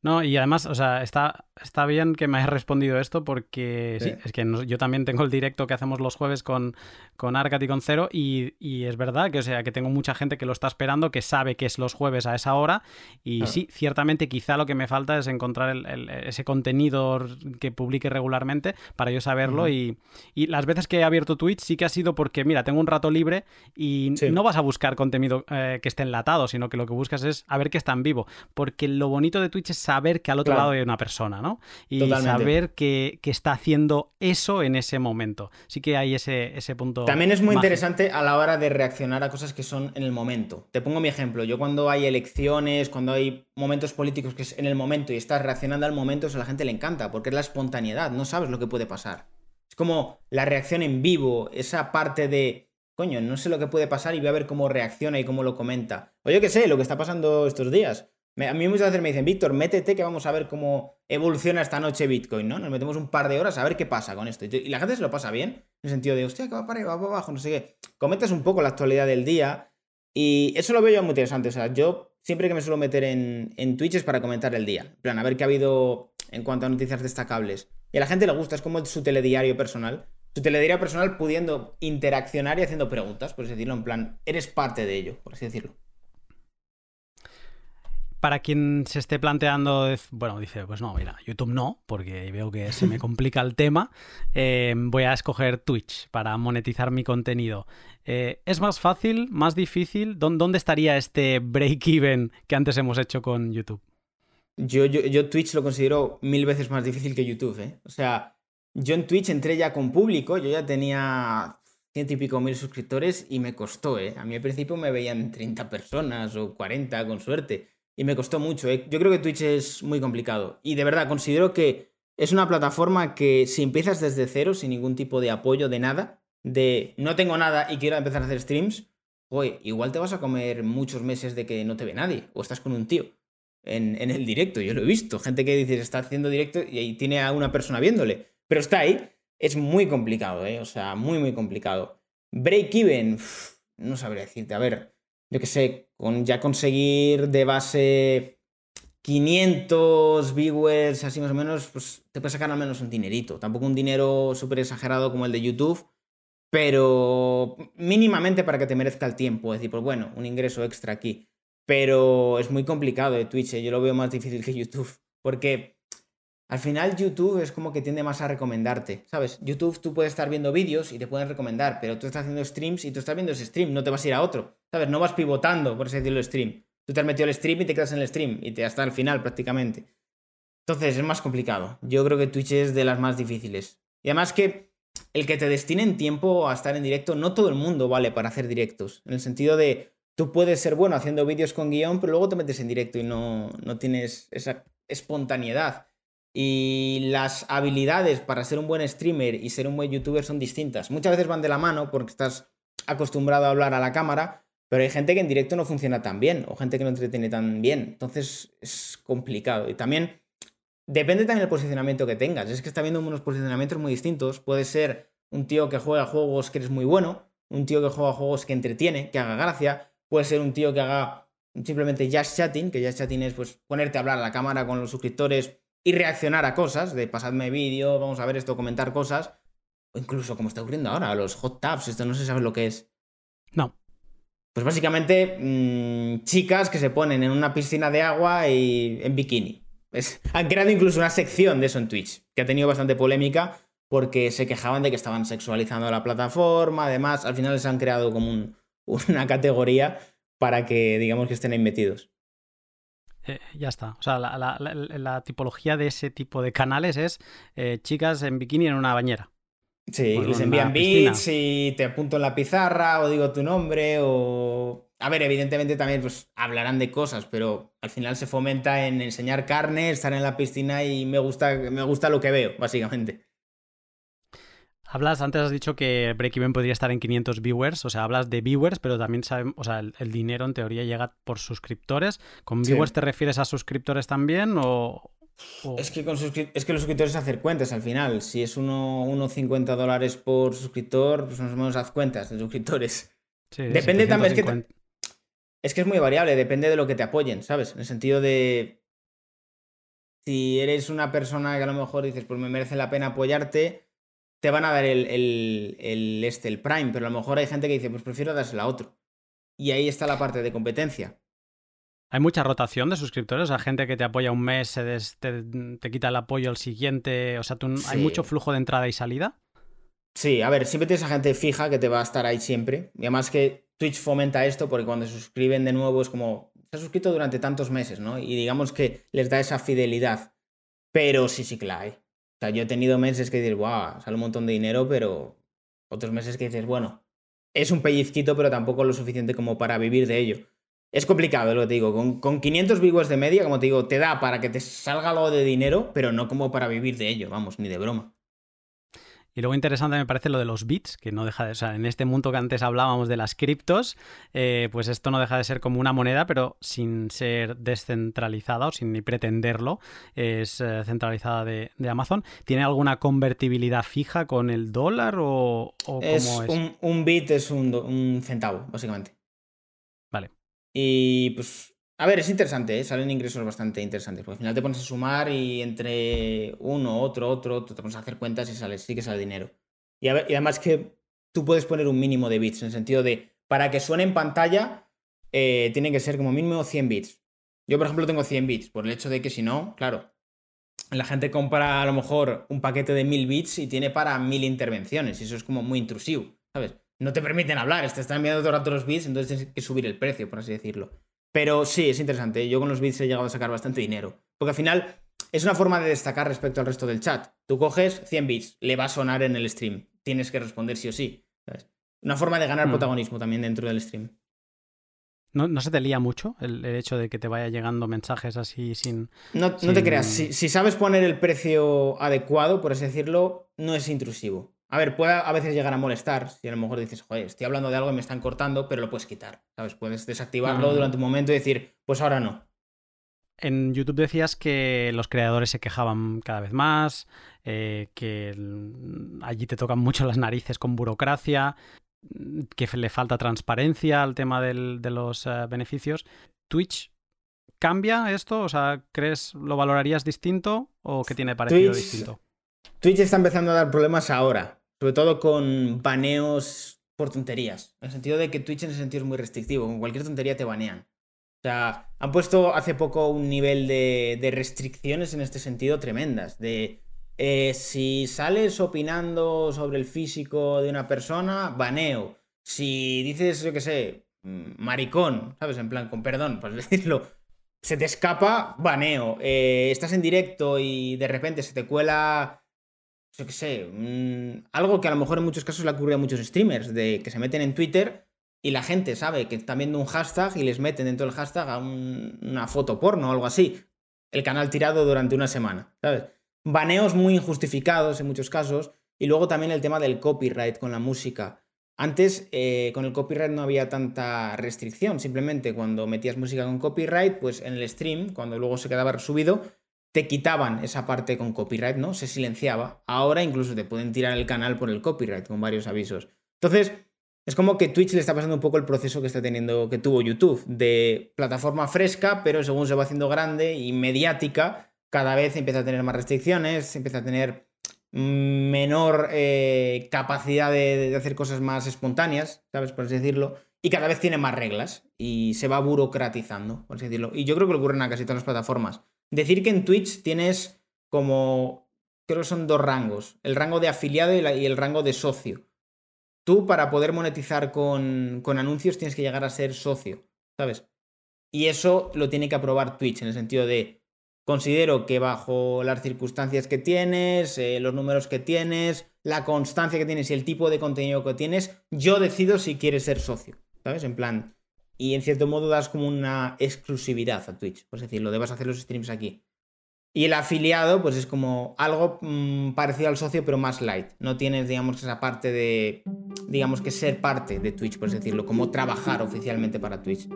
No, y además, o sea, está, está bien que me hayas respondido esto porque sí, es que yo también tengo el directo que hacemos los jueves con, con Arcat y con Cero y, es verdad que, o sea, que tengo mucha gente que lo está esperando, que sabe que es los jueves a esa hora y sí, ciertamente quizá lo que me falta es encontrar ese contenido que publique regularmente para yo saberlo y, las veces que he abierto Twitch sí que ha sido porque, mira, tengo un rato libre y no vas a buscar contenido eh, que esté enlatado, sino que lo que buscas es a ver que está en vivo, porque lo bonito de Twitch es saber que al otro lado hay una persona, ¿no? ¿No? Y saber que, está haciendo eso en ese momento. Sí que hay ese, ese punto. También es muy interesante a la hora de reaccionar a cosas que son en el momento. Te pongo mi ejemplo. Yo cuando hay elecciones, cuando hay momentos políticos que es en el momento y estás reaccionando al momento, eso a la gente le encanta, porque es la espontaneidad, no sabes lo que puede pasar. Es como la reacción en vivo, esa parte de coño, no sé lo que puede pasar y voy a ver cómo reacciona y cómo lo comenta. O yo qué sé, lo que está pasando estos días. A mí muchas veces me dicen, Víctor, métete que vamos a ver cómo evoluciona esta noche Bitcoin, ¿no? Nos metemos un par de horas a ver qué pasa con esto. Y la gente se lo pasa bien, en el sentido de, hostia, que va para arriba, va para abajo, no sé qué. Comentas un poco la actualidad del día y eso lo veo yo muy interesante. O sea, yo siempre que me suelo meter en, en Twitch es para comentar el día. En plan, a ver qué ha habido en cuanto a noticias destacables. Y a la gente le gusta, es como su telediario personal tu telediario personal pudiendo interaccionar y haciendo preguntas, por así decirlo, en plan, eres parte de ello, por así decirlo. Para quien se esté planteando, bueno, dice, pues no, mira, YouTube no, porque veo que se me complica el tema, eh, voy a escoger Twitch para monetizar mi contenido. Eh, ¿Es más fácil, más difícil? ¿Dónde estaría este break-even que antes hemos hecho con YouTube? Yo, yo, yo Twitch lo considero mil veces más difícil que YouTube, ¿eh? O sea, yo en Twitch entré ya con público, yo ya tenía ciento y pico mil suscriptores y me costó, ¿eh? A mí al principio me veían 30 personas o 40 con suerte y me costó mucho, ¿eh? Yo creo que Twitch es muy complicado y de verdad considero que es una plataforma que si empiezas desde cero, sin ningún tipo de apoyo, de nada, de no tengo nada y quiero empezar a hacer streams, oye, igual te vas a comer muchos meses de que no te ve nadie o estás con un tío. En, en el directo, yo lo he visto, gente que dice está haciendo directo y tiene a una persona viéndole pero está ahí. Es muy complicado, ¿eh? O sea, muy, muy complicado. Break-even, no sabría decirte. A ver, yo qué sé, con ya conseguir de base 500 viewers, así más o menos, pues te puedes sacar al menos un dinerito. Tampoco un dinero súper exagerado como el de YouTube, pero mínimamente para que te merezca el tiempo. Es decir, pues bueno, un ingreso extra aquí. Pero es muy complicado de Twitch, ¿eh? yo lo veo más difícil que YouTube. Porque al final YouTube es como que tiende más a recomendarte, ¿sabes? YouTube tú puedes estar viendo vídeos y te pueden recomendar, pero tú estás haciendo streams y tú estás viendo ese stream, no te vas a ir a otro, ¿sabes? No vas pivotando, por así decirlo, el stream. Tú te has metido el stream y te quedas en el stream y te hasta el final prácticamente. Entonces es más complicado. Yo creo que Twitch es de las más difíciles. Y además que el que te destinen tiempo a estar en directo, no todo el mundo vale para hacer directos. En el sentido de, tú puedes ser bueno haciendo vídeos con guion, pero luego te metes en directo y no, no tienes esa espontaneidad y las habilidades para ser un buen streamer y ser un buen youtuber son distintas. Muchas veces van de la mano porque estás acostumbrado a hablar a la cámara, pero hay gente que en directo no funciona tan bien o gente que no entretiene tan bien. Entonces es complicado. Y también depende también del posicionamiento que tengas. Es que está viendo unos posicionamientos muy distintos. Puede ser un tío que juega juegos que eres muy bueno, un tío que juega juegos que entretiene, que haga gracia. Puede ser un tío que haga simplemente just chatting, que just chatting es pues ponerte a hablar a la cámara con los suscriptores y reaccionar a cosas, de pasadme vídeo, vamos a ver esto, comentar cosas, o incluso como está ocurriendo ahora, los hot tubs, esto no se sabe lo que es. No. Pues básicamente mm, chicas que se ponen en una piscina de agua y en bikini. han creado incluso una sección de eso en Twitch, que ha tenido bastante polémica porque se quejaban de que estaban sexualizando la plataforma, además al final les han creado como una categoría para que digamos que estén ahí metidos. Eh, ya está. O sea, la, tipología de ese tipo de canales es eh, chicas en bikini en una bañera. Sí, les envían bits y te apunto en la pizarra o digo tu nombre o... A ver, evidentemente también pues hablarán de cosas, pero al final se fomenta en enseñar carne, estar en la piscina y me gusta, me gusta lo que veo, básicamente. Hablas, antes has dicho que break-even podría estar en 500 viewers, o sea, hablas de viewers, pero también sabemos, o sea, el, dinero en teoría llega por suscriptores. ¿Con viewers te refieres a suscriptores también o...? Es, que con es que los suscriptores hacer cuentas al final. Si es uno, 50 dólares por suscriptor, pues más o menos haz cuentas de suscriptores. Sí, depende también, es que, es que es muy variable, depende de lo que te apoyen, ¿sabes? En el sentido de... Si eres una persona que a lo mejor dices, pues me merece la pena apoyarte, te van a dar el, el, este, el Prime, pero a lo mejor hay gente que dice, pues prefiero dársela a otro. Y ahí está la parte de competencia. Hay mucha rotación de suscriptores, o sea, gente que te apoya un mes, te, te, quita el apoyo el siguiente, o sea, hay mucho flujo de entrada y salida. Sí, a ver, siempre tienes a gente fija que te va a estar ahí siempre. Y además que Twitch fomenta esto porque cuando se suscriben de nuevo es como, se ha suscrito durante tantos meses, ¿no? Y digamos que les da esa fidelidad. Pero sí, sí que la hay. O sea, yo he tenido meses que dices, wow, sale un montón de dinero, pero otros meses que dices, bueno, es un pellizquito, pero tampoco lo suficiente como para vivir de ello. Es complicado, lo que te digo. Con, con 500 viewers de media, como te digo, te da para que te salga algo de dinero, pero no como para vivir de ello, vamos, ni de broma. Y luego interesante me parece lo de los bits, que no deja de, o sea, en este mundo que antes hablábamos de las criptos, eh, pues esto no deja de ser como una moneda, pero sin ser descentralizada o sin ni pretenderlo, es eh, centralizada de, Amazon. ¿Tiene alguna convertibilidad fija con el dólar o, cómo es? Un, un bit es un, un centavo, básicamente. Vale. Y pues a ver, es interesante, ¿eh? salen ingresos bastante interesantes. Porque al final te pones a sumar y entre uno, otro, otro, te pones a hacer cuentas y sale, sí que sale dinero. Y, además que tú puedes poner un mínimo de bits, en el sentido de, para que suene en pantalla, eh, tiene que ser como mínimo 100 bits. Yo, por ejemplo, tengo 100 bits, por el hecho de que si no, claro, la gente compra a lo mejor un paquete de 1000 bits y tiene para 1000 intervenciones, y eso es como muy intrusivo, ¿sabes? No te permiten hablar, te están enviando todo el rato los bits, entonces tienes que subir el precio, por así decirlo. Pero sí, es interesante. Yo con los bits he llegado a sacar bastante dinero. Porque al final es una forma de destacar respecto al resto del chat. Tú coges 100 bits, le va a sonar en el stream. Tienes que responder sí o sí. Una forma de ganar hmm. protagonismo también dentro del stream. ¿No, se te lía mucho el, hecho de que te vaya llegando mensajes así sin... No, te creas, si, si, sabes poner el precio adecuado, por así decirlo, no es intrusivo. A ver, puede a veces llegar a molestar si a lo mejor dices, joder, estoy hablando de algo y me están cortando, pero lo puedes quitar, ¿sabes? Puedes desactivarlo durante un momento y decir, pues ahora no. En YouTube decías que los creadores se quejaban cada vez más, eh, que allí te tocan mucho las narices con burocracia, que le falta transparencia al tema de los eh, beneficios. ¿Twitch cambia esto? O sea, ¿crees lo valorarías distinto o que tiene parecido distinto? Twitch está empezando a dar problemas ahora. Sobre todo con baneos por tonterías. En el sentido de que Twitch en ese sentido es muy restrictivo. Con cualquier tontería te banean. O sea, han puesto hace poco un nivel de, restricciones en este sentido tremendas. De eh, si sales opinando sobre el físico de una persona, baneo. Si dices, yo qué sé, mm, maricón, ¿sabes? En plan, con perdón, por decirlo, se te escapa, baneo. Eh, estás en directo y de repente se te cuela yo qué sé, algo que a lo mejor en muchos casos le ocurre a muchos streamers, de que se meten en Twitter y la gente sabe que están viendo un hashtag y les meten dentro del hashtag a una foto porno o algo así. El canal tirado durante una semana, ¿sabes? Baneos muy injustificados en muchos casos. Y luego también el tema del copyright con la música. Antes, eh, con el copyright no había tanta restricción. Simplemente cuando metías música con copyright, pues en el stream, cuando luego se quedaba resubido, te quitaban esa parte con copyright, ¿no? Se silenciaba. Ahora incluso te pueden tirar el canal por el copyright con varios avisos. Entonces, es como que Twitch le está pasando un poco el proceso que está teniendo, que tuvo YouTube, de plataforma fresca, pero según se va haciendo grande y mediática, cada vez empieza a tener más restricciones, empieza a tener menor eh, capacidad de, hacer cosas más espontáneas, ¿sabes? Por así decirlo. Y cada vez tiene más reglas y se va burocratizando, por así decirlo. Y yo creo que lo ocurre a casi todas las plataformas. Decir que en Twitch tienes como, creo que son dos rangos, el rango de afiliado y, el rango de socio. Tú para poder monetizar con, con anuncios tienes que llegar a ser socio, ¿sabes? Y eso lo tiene que aprobar Twitch en el sentido de, considero que bajo las circunstancias que tienes, eh, los números que tienes, la constancia que tienes y el tipo de contenido que tienes, yo decido si quieres ser socio, ¿sabes? En plan, y en cierto modo das como una exclusividad a Twitch, por decirlo, debas hacer los streams aquí. Y el afiliado, pues es como algo mm, parecido al socio, pero más light. No tienes, digamos, esa parte de, digamos, que ser parte de Twitch, por decirlo, como trabajar oficialmente para Twitch.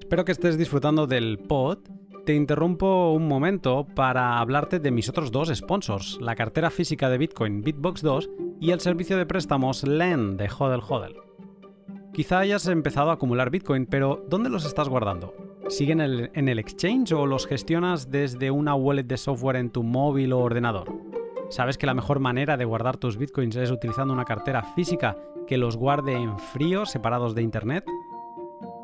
Espero que estés disfrutando del pod. Te interrumpo un momento para hablarte de mis otros dos sponsors, la cartera física de Bitcoin Bitbox 2 y el servicio de préstamos LEN de Hodel Hodel. Quizá hayas empezado a acumular Bitcoin, pero ¿dónde los estás guardando? ¿Siguen en el, exchange o los gestionas desde una wallet de software en tu móvil o ordenador? ¿Sabes que la mejor manera de guardar tus bitcoins es utilizando una cartera física que los guarde en frío, separados de Internet?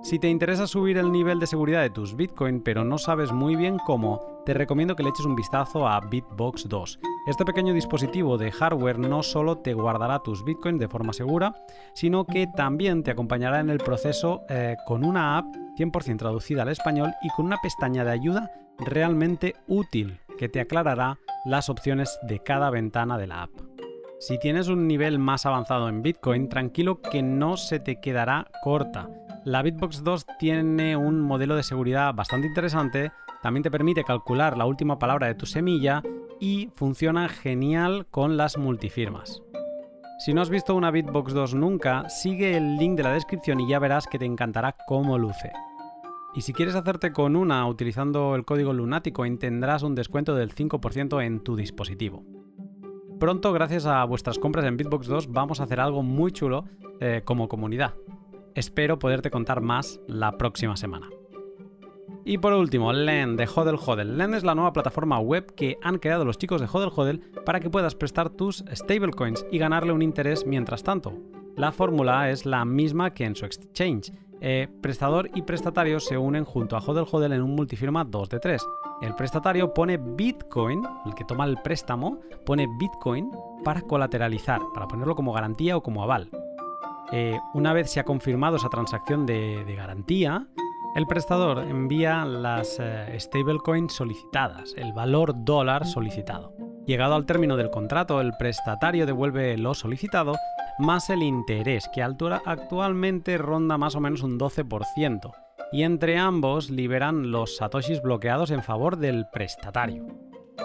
Si te interesa subir el nivel de seguridad de tus Bitcoin pero no sabes muy bien cómo, te recomiendo que le eches un vistazo a Bitbox 2. Este pequeño dispositivo de hardware no solo te guardará tus Bitcoin de forma segura, sino que también te acompañará en el proceso eh, con una app 100% traducida al español y con una pestaña de ayuda realmente útil que te aclarará las opciones de cada ventana de la app. Si tienes un nivel más avanzado en Bitcoin, tranquilo que no se te quedará corta. La Bitbox 2 tiene un modelo de seguridad bastante interesante, también te permite calcular la última palabra de tu semilla y funciona genial con las multifirmas. Si no has visto una Bitbox 2 nunca, sigue el link de la descripción y ya verás que te encantará cómo luce. Y si quieres hacerte con una utilizando el código lunático, tendrás un descuento del 5% en tu dispositivo. Pronto, gracias a vuestras compras en Bitbox 2, vamos a hacer algo muy chulo eh, como comunidad. Espero poderte contar más la próxima semana. Y por último, Lend de Hodel Hodel. Lend es la nueva plataforma web que han creado los chicos de Hodel Hodel para que puedas prestar tus stablecoins y ganarle un interés mientras tanto. La fórmula es la misma que en su exchange. Eh, prestador y prestatario se unen junto a Hodel Hodel en un multifirma 2 de 3. El prestatario pone Bitcoin, el que toma el préstamo, pone Bitcoin para colateralizar, para ponerlo como garantía o como aval. Eh, una vez se ha confirmado esa transacción de garantía, el prestador envía las eh, stablecoins solicitadas, el valor dólar solicitado. Llegado al término del contrato, el prestatario devuelve lo solicitado más el interés, que actualmente ronda más o menos un 12%, y entre ambos liberan los satoshis bloqueados en favor del prestatario.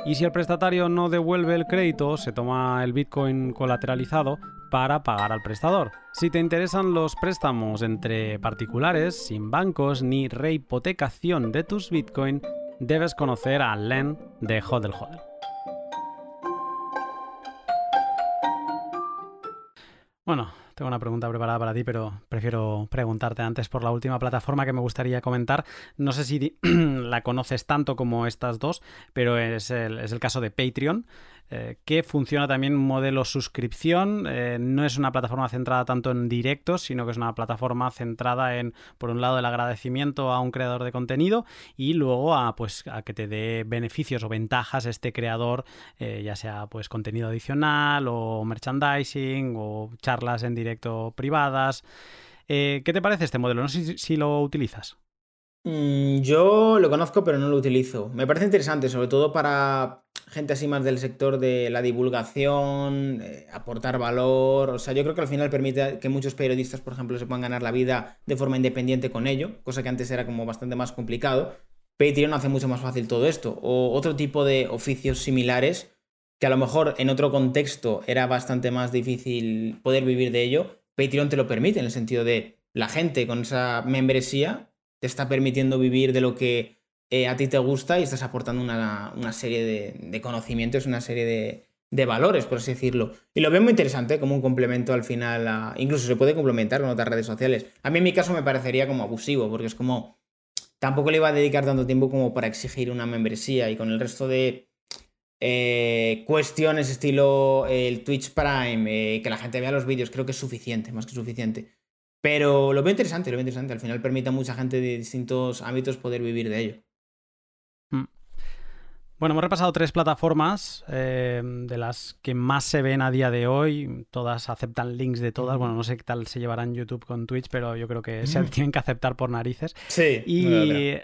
Y si el prestatario no devuelve el crédito, se toma el Bitcoin colateralizado para pagar al prestador. Si te interesan los préstamos entre particulares, sin bancos ni rehipotecación de tus Bitcoin, debes conocer a Len de Hodel Hodel. Bueno, tengo una pregunta preparada para ti, pero prefiero preguntarte antes por la última plataforma que me gustaría comentar. No sé si la conoces tanto como estas dos, pero es el, es el caso de Patreon. Eh, que funciona también modelo suscripción. Eh, no es una plataforma centrada tanto en directos, sino que es una plataforma centrada en, por un lado, el agradecimiento a un creador de contenido y luego a, pues, a que te dé beneficios o ventajas este creador, eh, ya sea pues contenido adicional o merchandising o charlas en directo privadas. ¿Qué te parece este modelo? No sé si lo utilizas. Mm, yo lo conozco, pero no lo utilizo. Me parece interesante, sobre todo para gente así más del sector de la divulgación, eh, aportar valor. O sea, yo creo que al final permite que muchos periodistas, por ejemplo, se puedan ganar la vida de forma independiente con ello, cosa que antes era como bastante más complicado. Patreon hace mucho más fácil todo esto. O otro tipo de oficios similares que a lo mejor en otro contexto era bastante más difícil poder vivir de ello. Patreon te lo permite en el sentido de la gente con esa membresía te está permitiendo vivir de lo que eh, a ti te gusta y estás aportando una, serie de, conocimientos, una serie de, valores, por así decirlo. Y lo veo muy interesante como un complemento al final, incluso se puede complementar con otras redes sociales. A mí en mi caso me parecería como abusivo, porque es como, tampoco le iba a dedicar tanto tiempo como para exigir una membresía y con el resto de... Eh, cuestiones estilo el Twitch Prime, eh, que la gente vea los vídeos, creo que es suficiente, más que suficiente. Pero lo veo interesante, lo veo interesante. Al final permite a mucha gente de distintos ámbitos poder vivir de ello. Bueno, hemos repasado tres plataformas eh, de las que más se ven a día de hoy. Todas aceptan links de todas. Bueno, no sé qué tal se llevará en YouTube con Twitch, pero yo creo que se tienen que aceptar por narices. Sí. Y,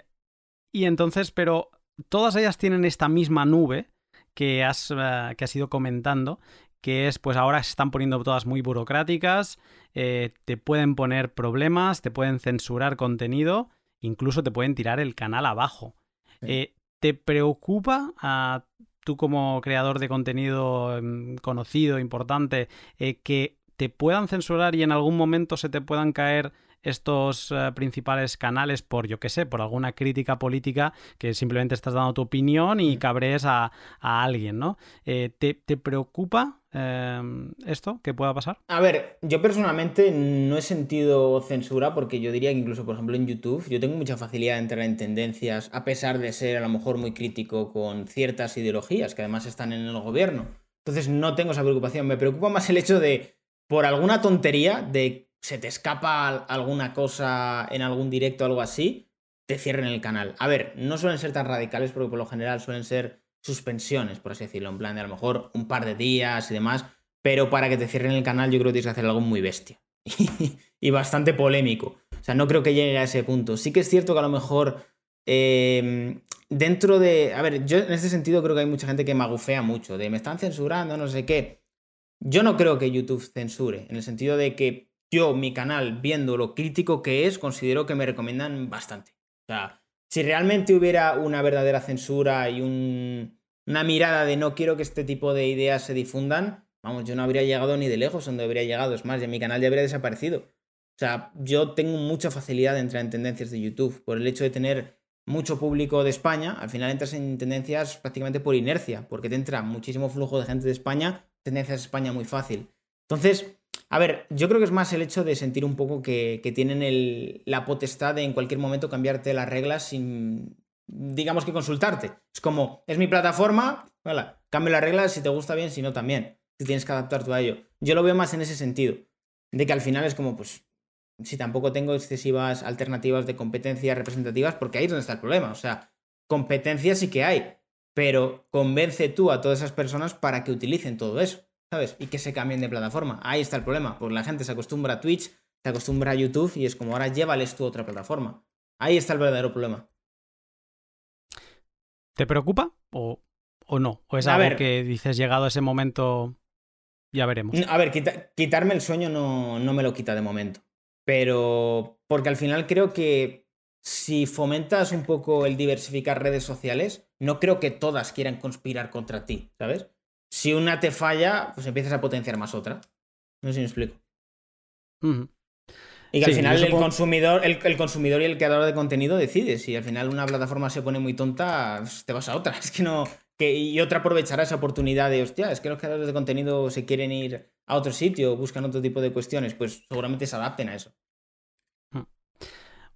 y entonces, pero todas ellas tienen esta misma nube que has, eh, que has ido comentando, que es, pues ahora se están poniendo todas muy burocráticas, eh, te pueden poner problemas, te pueden censurar contenido, incluso te pueden tirar el canal abajo. Eh, ¿Te preocupa a tú como creador de contenido mm, conocido, importante, eh, que te puedan censurar y en algún momento se te puedan caer estos eh, principales canales por, yo qué sé, por alguna crítica política que simplemente estás dando tu opinión y cabrees a, alguien, ¿no? Eh, ¿te, preocupa em, esto que pueda pasar? A ver, yo personalmente no he sentido censura porque yo diría que incluso, por ejemplo, en YouTube yo tengo mucha facilidad de entrar en tendencias a pesar de ser a lo mejor muy crítico con ciertas ideologías que además están en el gobierno. Entonces no tengo esa preocupación. Me preocupa más el hecho de, por alguna tontería, de se te escapa alguna cosa en algún directo o algo así, te cierren el canal. A ver, no suelen ser tan radicales porque por lo general suelen ser suspensiones, por así decirlo, en plan de a lo mejor un par de días y demás, pero para que te cierren el canal yo creo que tienes que hacer algo muy bestia y bastante polémico. O sea, no creo que llegue a ese punto. Sí que es cierto que a lo mejor em, dentro de. A ver, yo en este sentido creo que hay mucha gente que magufea mucho, de me están censurando, no sé qué. Yo no creo que YouTube censure, en el sentido de que yo, mi canal, viendo lo crítico que es, considero que me recomiendan bastante. O sea, si realmente hubiera una verdadera censura y una mirada de no quiero que este tipo de ideas se difundan, vamos, yo no habría llegado ni de lejos donde habría llegado. Es más, ya mi canal ya habría desaparecido. O sea, yo tengo mucha facilidad de entrar en tendencias de YouTube por el hecho de tener mucho público de España. Al final entras en tendencias prácticamente por inercia, porque te entra muchísimo flujo de gente de España, tendencias de España muy fácil. Entonces, a ver, yo creo que es más el hecho de sentir un poco que, tienen la potestad de en cualquier momento cambiarte las reglas sin, digamos que consultarte. Es como, es mi plataforma, cambio las reglas si te gusta bien, si no también. Si tienes que adaptar tú a ello. Yo lo veo más en ese sentido, de que al final es como, pues, si tampoco tengo excesivas alternativas de competencias representativas, porque ahí es donde está el problema. O sea, competencias sí que hay, pero convence tú a todas esas personas para que utilicen todo eso. ¿Sabes? Y que se cambien de plataforma. Ahí está el problema, porque la gente se acostumbra a Twitch, se acostumbra a YouTube y es como ahora llévales tú a otra plataforma. Ahí está el verdadero problema. ¿Te preocupa o, no? ¿O es algo que dices llegado a ese momento ya veremos? A ver, quitarme el sueño no, no me lo quita de momento. Pero porque al final creo que si fomentas un poco el diversificar redes sociales, no creo que todas quieran conspirar contra ti, ¿sabes? Si una te falla, pues empiezas a potenciar más otra. No sé si me explico. Y que al final el, consumidor, el, consumidor y el creador de contenido decide. Si al final una plataforma se pone muy tonta, te vas a otra. Es que no. Que, y otra aprovechará esa oportunidad de, hostia, es que los creadores de contenido se quieren ir a otro sitio, buscan otro tipo de cuestiones, pues seguramente se adapten a eso.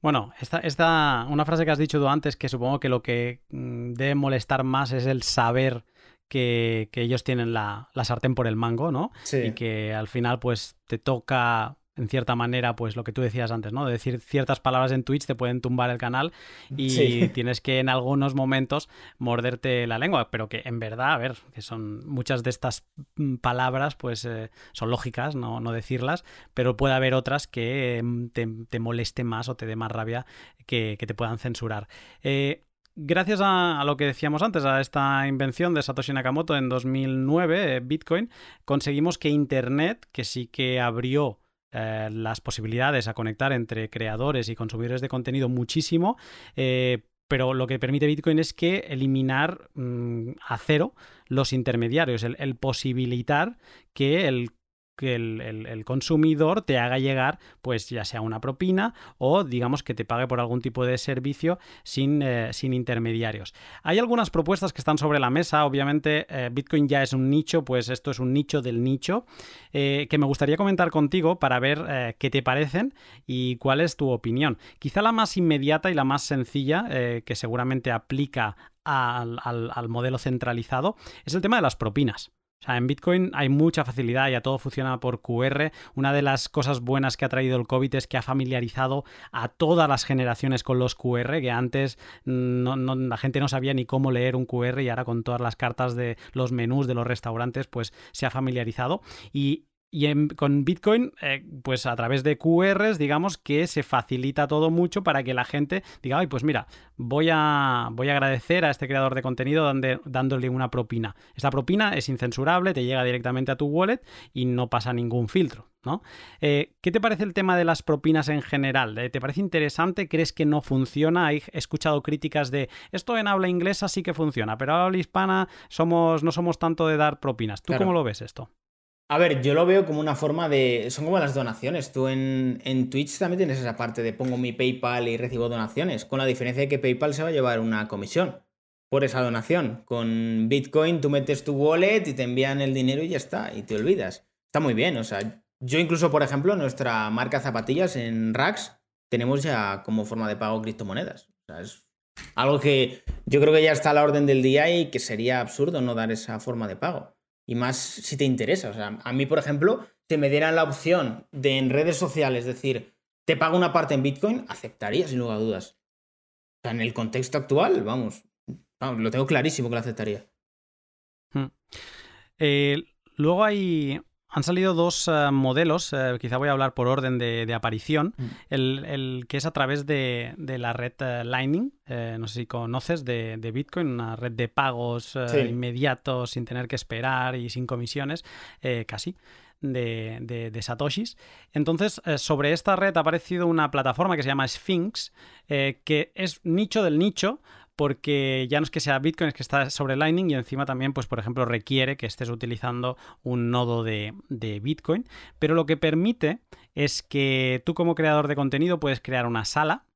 Bueno, esta, esta, una frase que has dicho tú antes, que supongo que lo que mm, debe molestar más es el saber que, ellos tienen la, sartén por el mango, ¿no? Sí. Y que al final, pues, te toca en cierta manera, pues lo que tú decías antes, ¿no? De decir ciertas palabras en Twitch te pueden tumbar el canal y tienes que en algunos momentos morderte la lengua, pero que en verdad, a ver, que son muchas de estas mm, palabras, pues eh, son lógicas, no, no, decirlas, pero puede haber otras que mm, te, te moleste más o te dé más rabia que, que te puedan censurar. Eh, gracias a, lo que decíamos antes, a esta invención de Satoshi Nakamoto en 2009, eh, Bitcoin, conseguimos que Internet, que sí que abrió eh, las posibilidades a conectar entre creadores y consumidores de contenido muchísimo, eh, pero lo que permite Bitcoin es que eliminar mm, a cero los intermediarios, el posibilitar que el que el, consumidor te haga llegar, pues ya sea una propina o digamos que te pague por algún tipo de servicio sin, eh, sin intermediarios. Hay algunas propuestas que están sobre la mesa, obviamente eh, Bitcoin ya es un nicho, pues esto es un nicho del nicho, eh, que me gustaría comentar contigo para ver qué te parecen y cuál es tu opinión. Quizá la más inmediata y la más sencilla, que seguramente aplica al modelo centralizado, es el tema de las propinas. O sea, en Bitcoin hay mucha facilidad, ya todo funciona por QR. Una de las cosas buenas que ha traído el COVID es que ha familiarizado a todas las generaciones con los QR, que antes la gente no sabía ni cómo leer un QR y ahora con todas las cartas de los menús de los restaurantes, pues se ha familiarizado. Y y con Bitcoin, eh, pues a través de QRs, digamos que se facilita todo mucho para que la gente diga, ay, pues mira, voy a, voy a agradecer a este creador de contenido dándole una propina. Esta propina es incensurable, te llega directamente a tu wallet y no pasa ningún filtro. ¿no? Eh, ¿Qué te parece el tema de las propinas en general? ¿Te parece interesante? ¿Crees que no funciona? He escuchado críticas de esto en habla inglesa sí que funciona, pero en habla hispana somos, no somos tanto de dar propinas. ¿Tú cómo lo ves esto? A ver, yo lo veo como una forma de. Son como las donaciones. Tú en, en, Twitch también tienes esa parte de pongo mi PayPal y recibo donaciones. Con la diferencia de que PayPal se va a llevar una comisión por esa donación. Con Bitcoin tú metes tu wallet y te envían el dinero y ya está. Y te olvidas. Está muy bien. O sea, yo incluso, por ejemplo, nuestra marca zapatillas en Rax tenemos ya como forma de pago criptomonedas. O sea, es algo que yo creo que ya está a la orden del día y que sería absurdo no dar esa forma de pago. Y más si te interesa. O sea, a mí, por ejemplo, si me dieran la opción de en redes sociales decir, te pago una parte en Bitcoin, aceptaría sin lugar a dudas. O sea, en el contexto actual, vamos, lo tengo clarísimo que lo aceptaría. Hmm. Eh, luego hay, han salido dos eh, modelos, eh, quizá voy a hablar por orden de, aparición, mm. el, que es a través de, la red eh, Lightning, no sé si conoces, de, Bitcoin, una red de pagos inmediatos sin tener que esperar y sin comisiones, casi. De, de, Satoshis. Entonces, sobre esta red ha aparecido una plataforma que se llama Sphinx, que es nicho del nicho, porque ya no es que sea Bitcoin, es que está sobre Lightning y encima también, pues por ejemplo, requiere que estés utilizando un nodo de, de Bitcoin, pero lo que permite es que tú como creador de contenido puedes crear una sala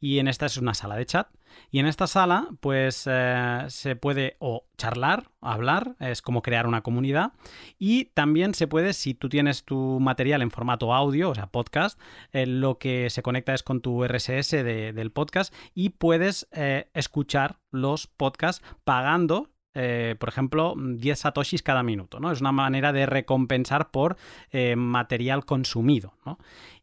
y en esta es una sala de chat. Y en esta sala, pues eh, se puede o charlar, hablar, es como crear una comunidad. Y también se puede, si tú tienes tu material en formato audio, o sea, podcast, eh, lo que se conecta es con tu RSS del podcast y puedes eh, escuchar los podcasts pagando eh, por ejemplo, 10 satoshis cada minuto, ¿no? Es una manera de recompensar por eh, material consumido,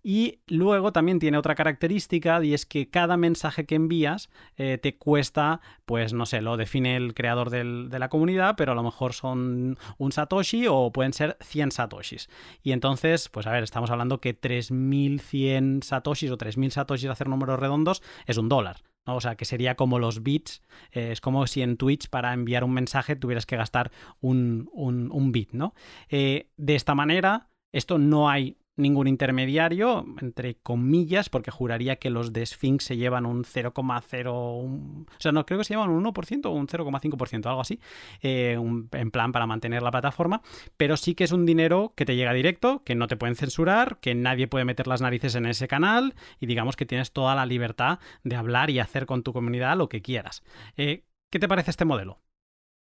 Y luego también tiene otra característica y es que cada mensaje que envías eh, te cuesta, pues no sé, lo define el creador de la comunidad, pero a lo mejor son un satoshi o pueden ser 100 satoshis. Y entonces, pues a ver, estamos hablando que 3100 satoshis o 3000 satoshis, hacer números redondos, es un dólar. O sea, que sería como los bits. Eh, es como si en Twitch para enviar un mensaje tuvieras que gastar un, un, bit, ¿no? Eh, de esta manera, esto no hay ningún intermediario, entre comillas, porque juraría que los de Sphinx se llevan un 0,0, o sea, no creo que se llevan un 1% o un 0,5%, algo así, eh, en plan para mantener la plataforma, pero sí que es un dinero que te llega directo, que no te pueden censurar, que nadie puede meter las narices en ese canal y digamos que tienes toda la libertad de hablar y hacer con tu comunidad lo que quieras. Eh, ¿Qué te parece este modelo?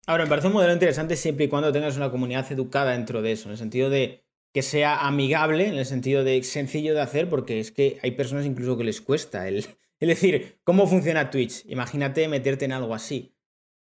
Ahora, me parece un modelo interesante siempre y cuando tengas una comunidad educada dentro de eso, en el sentido de que sea amigable en el sentido de sencillo de hacer, porque es que hay personas incluso que les cuesta el, decir, ¿cómo funciona Twitch? Imagínate meterte en algo así.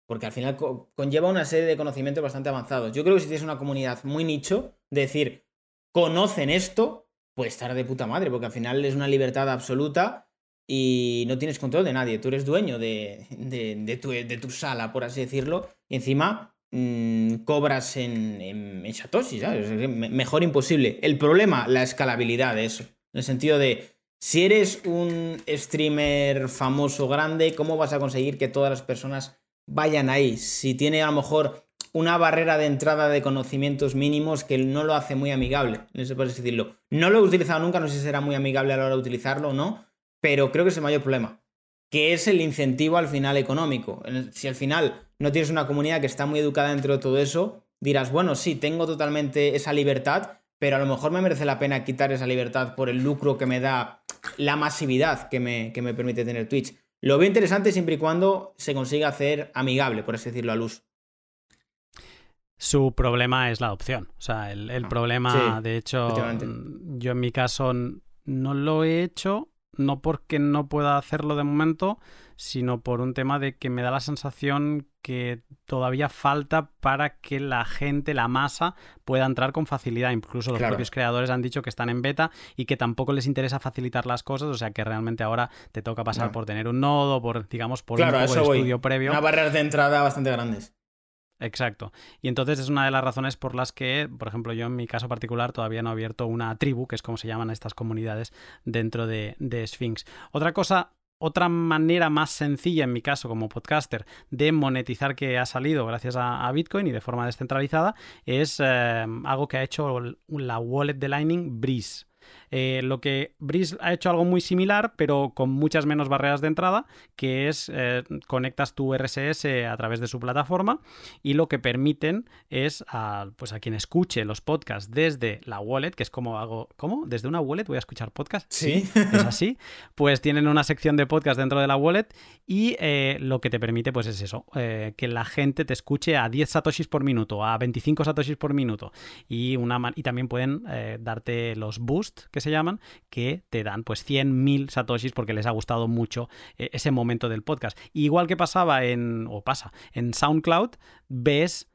Porque al final conlleva una serie de conocimientos bastante avanzados. Yo creo que si tienes una comunidad muy nicho, de decir, conocen esto, pues estar de puta madre, porque al final es una libertad absoluta y no tienes control de nadie. Tú eres dueño de, de, tu, de tu sala, por así decirlo. Y encima Mm, cobras en, en, Satoshi, ¿sabes? Mejor imposible. El problema, la escalabilidad de eso. En el sentido de, si eres un streamer famoso, grande, ¿cómo vas a conseguir que todas las personas vayan ahí? Si tiene a lo mejor una barrera de entrada de conocimientos mínimos que no lo hace muy amigable, no sé por decirlo. No lo he utilizado nunca, no sé si será muy amigable a la hora de utilizarlo o no, pero creo que es el mayor problema, que es el incentivo al final económico. Si al final no tienes una comunidad que está muy educada dentro de todo eso, dirás, bueno, sí, tengo totalmente esa libertad, pero a lo mejor me merece la pena quitar esa libertad por el lucro que me da la masividad que me, me permite tener Twitch. Lo veo interesante siempre y cuando se consiga hacer amigable, por así decirlo, a luz. Su problema es la adopción. O sea, el, ah, problema, de hecho, yo en mi caso no lo he hecho, no porque no pueda hacerlo de momento, sino por un tema de que me da la sensación que todavía falta para que la gente, la masa, pueda entrar con facilidad. Incluso los propios creadores han dicho que están en beta y que tampoco les interesa facilitar las cosas, o sea que realmente ahora te toca pasar por tener un nodo, por, digamos, por un estudio previo. Una barrera de entrada bastante grandes. Exacto. Y entonces es una de las razones por las que, por ejemplo, yo en mi caso particular todavía no he abierto una tribu, que es como se llaman estas comunidades dentro de, de Sphinx. Otra cosa otra manera más sencilla, en mi caso como podcaster, de monetizar que ha salido gracias a, Bitcoin y de forma descentralizada es eh, algo que ha hecho la wallet de Lightning Breeze. Eh, lo que Breeze ha hecho algo muy similar, pero con muchas menos barreras de entrada, que es eh, conectas tu RSS a través de su plataforma y lo que permiten es a, pues a quien escuche los podcasts desde la wallet, que es como hago, ¿cómo? ¿Desde una wallet voy a escuchar podcasts? Sí. Es así. Pues tienen una sección de podcast dentro de la wallet y eh, lo que te permite pues es eso, que la gente te escuche a 10 satoshis por minuto, a 25 satoshis por minuto y, una, y también pueden darte los boosts que se llaman, que te dan pues 100.000 satoshis porque les ha gustado mucho eh, ese momento del podcast. igual que pasaba en, o pasa, en SoundCloud, ves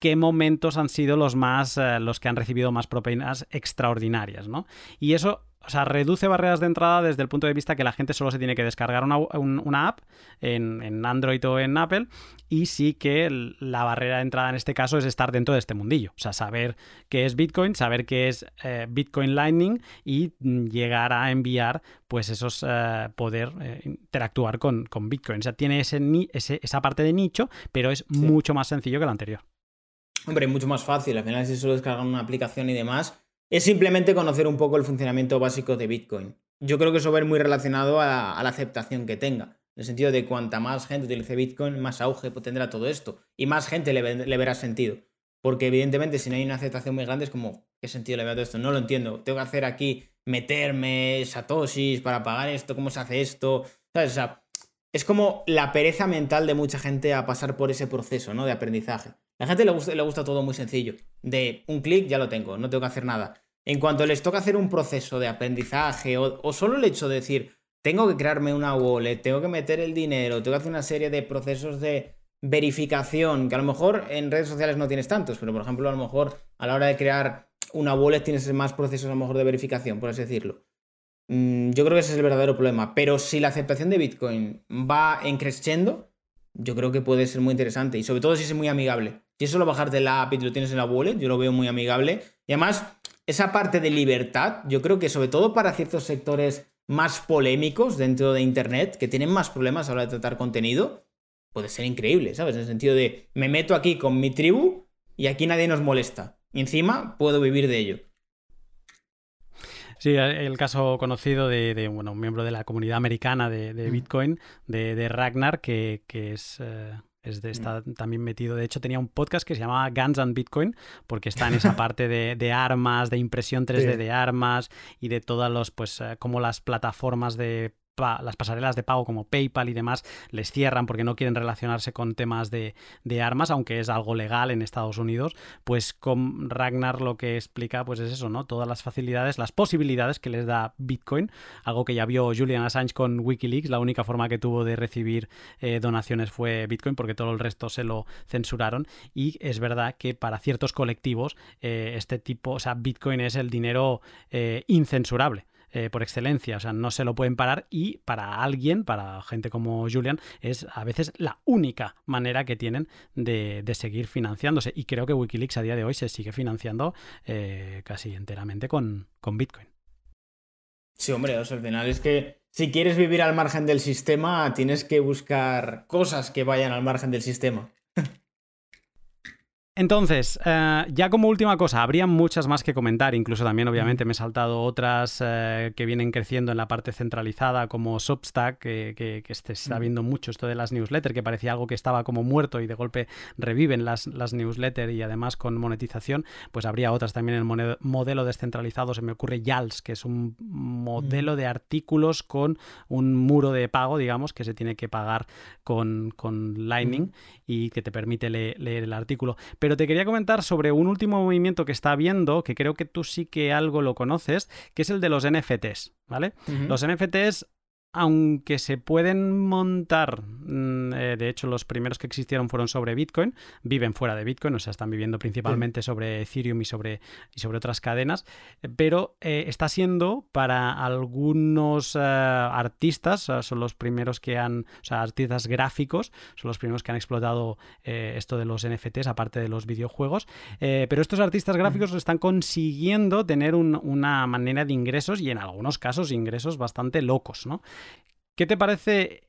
qué momentos han sido los más, eh, los que han recibido más propinas extraordinarias, ¿no? Y eso o sea, reduce barreras de entrada desde el punto de vista que la gente solo se tiene que descargar una, app en, Android o en Apple y sí que la barrera de entrada en este caso es estar dentro de este mundillo. O sea, saber qué es Bitcoin, saber qué es eh, Bitcoin Lightning y llegar a enviar pues esos eh, poder eh, interactuar con, Bitcoin. O sea, tiene ese, esa parte de nicho, pero es mucho más sencillo que el anterior. Hombre, mucho más fácil. Al final, si solo descargan una aplicación y demás, es simplemente conocer un poco el funcionamiento básico de Bitcoin. Yo creo que eso va a ir muy relacionado a, la aceptación que tenga. En el sentido de cuanta más gente utilice Bitcoin, más auge tendrá todo esto. Y más gente le, verá sentido. Porque evidentemente si no hay una aceptación muy grande es como, ¿qué sentido le veo a todo esto? No lo entiendo. Tengo que hacer aquí, meterme satoshis para pagar esto, ¿cómo se hace esto? Es como la pereza mental de mucha gente a pasar por ese proceso, ¿no? De aprendizaje. La gente le gusta, le gusta todo muy sencillo. De un clic ya lo tengo, no tengo que hacer nada. En cuanto les toca hacer un proceso de aprendizaje o, solo el hecho de decir, tengo que crearme una wallet, tengo que meter el dinero, tengo que hacer una serie de procesos de verificación, que a lo mejor en redes sociales no tienes tantos, pero por ejemplo a lo mejor a la hora de crear una wallet tienes más procesos a lo mejor de verificación, por así decirlo. Mm, yo creo que ese es el verdadero problema. Pero si la aceptación de Bitcoin va en creciendo, yo creo que puede ser muy interesante. Y sobre todo si es muy amigable. Si es solo bajarte la app y lo tienes en la wallet, yo lo veo muy amigable. Y además, esa parte de libertad, yo creo que sobre todo para ciertos sectores más polémicos dentro de Internet, que tienen más problemas a la hora de tratar contenido, puede ser increíble, ¿sabes? En el sentido de, me meto aquí con mi tribu y aquí nadie nos molesta. Y encima puedo vivir de ello. Sí, el caso conocido de, bueno, un miembro de la comunidad americana de, mm. Bitcoin, de, Ragnar, que, es... Eh, es de, mm. está también metido. De hecho, tenía un podcast que se llamaba Guns and Bitcoin, porque está en esa parte de, armas, de impresión 3D de armas y de todas los, pues, eh, como las plataformas de las pasarelas de pago como PayPal y demás les cierran porque no quieren relacionarse con temas de, armas, aunque es algo legal en Estados Unidos, pues con Ragnar lo que explica pues es eso, ¿no? Todas las facilidades, las posibilidades que les da Bitcoin, algo que ya vio Julian Assange con Wikileaks, la única forma que tuvo de recibir eh, donaciones fue Bitcoin porque todo el resto se lo censuraron y es verdad que para ciertos colectivos eh, este tipo, o sea, Bitcoin es el dinero eh, incensurable. Eh, por excelencia, o sea, no se lo pueden parar y para alguien, para gente como Julian, es a veces la única manera que tienen de, seguir financiándose. Y creo que Wikileaks a día de hoy se sigue financiando eh, casi enteramente con, con Bitcoin. Sí, hombre, al final es que si quieres vivir al margen del sistema, tienes que buscar cosas que vayan al margen del sistema. Entonces, eh, ya como última cosa, habría muchas más que comentar, incluso también obviamente me he saltado otras eh, que vienen creciendo en la parte centralizada como Substack, que, que, se está viendo mucho esto de las newsletters, que parecía algo que estaba como muerto y de golpe reviven las, las newsletters y además con monetización, pues habría otras también en el modelo descentralizado, se me ocurre YALS, que es un modelo de artículos con un muro de pago, digamos, que se tiene que pagar con, con Lightning y que te permite leer el artículo. Pero te quería comentar sobre un último movimiento que está habiendo, que creo que tú sí que algo lo conoces, que es el de los NFTs, ¿vale? Los NFTs aunque se pueden montar, mm, eh, de hecho los primeros que existieron fueron sobre Bitcoin, viven fuera de Bitcoin, o sea, están viviendo principalmente sobre Ethereum y sobre, y sobre otras cadenas, pero eh, está siendo para algunos eh, artistas, son los primeros que han, o sea, artistas gráficos, son los primeros que han explotado esto de los NFTs, aparte de los videojuegos, pero estos artistas gráficos están consiguiendo tener una manera de ingresos y en algunos casos ingresos bastante locos, ¿no? ¿Qué te parece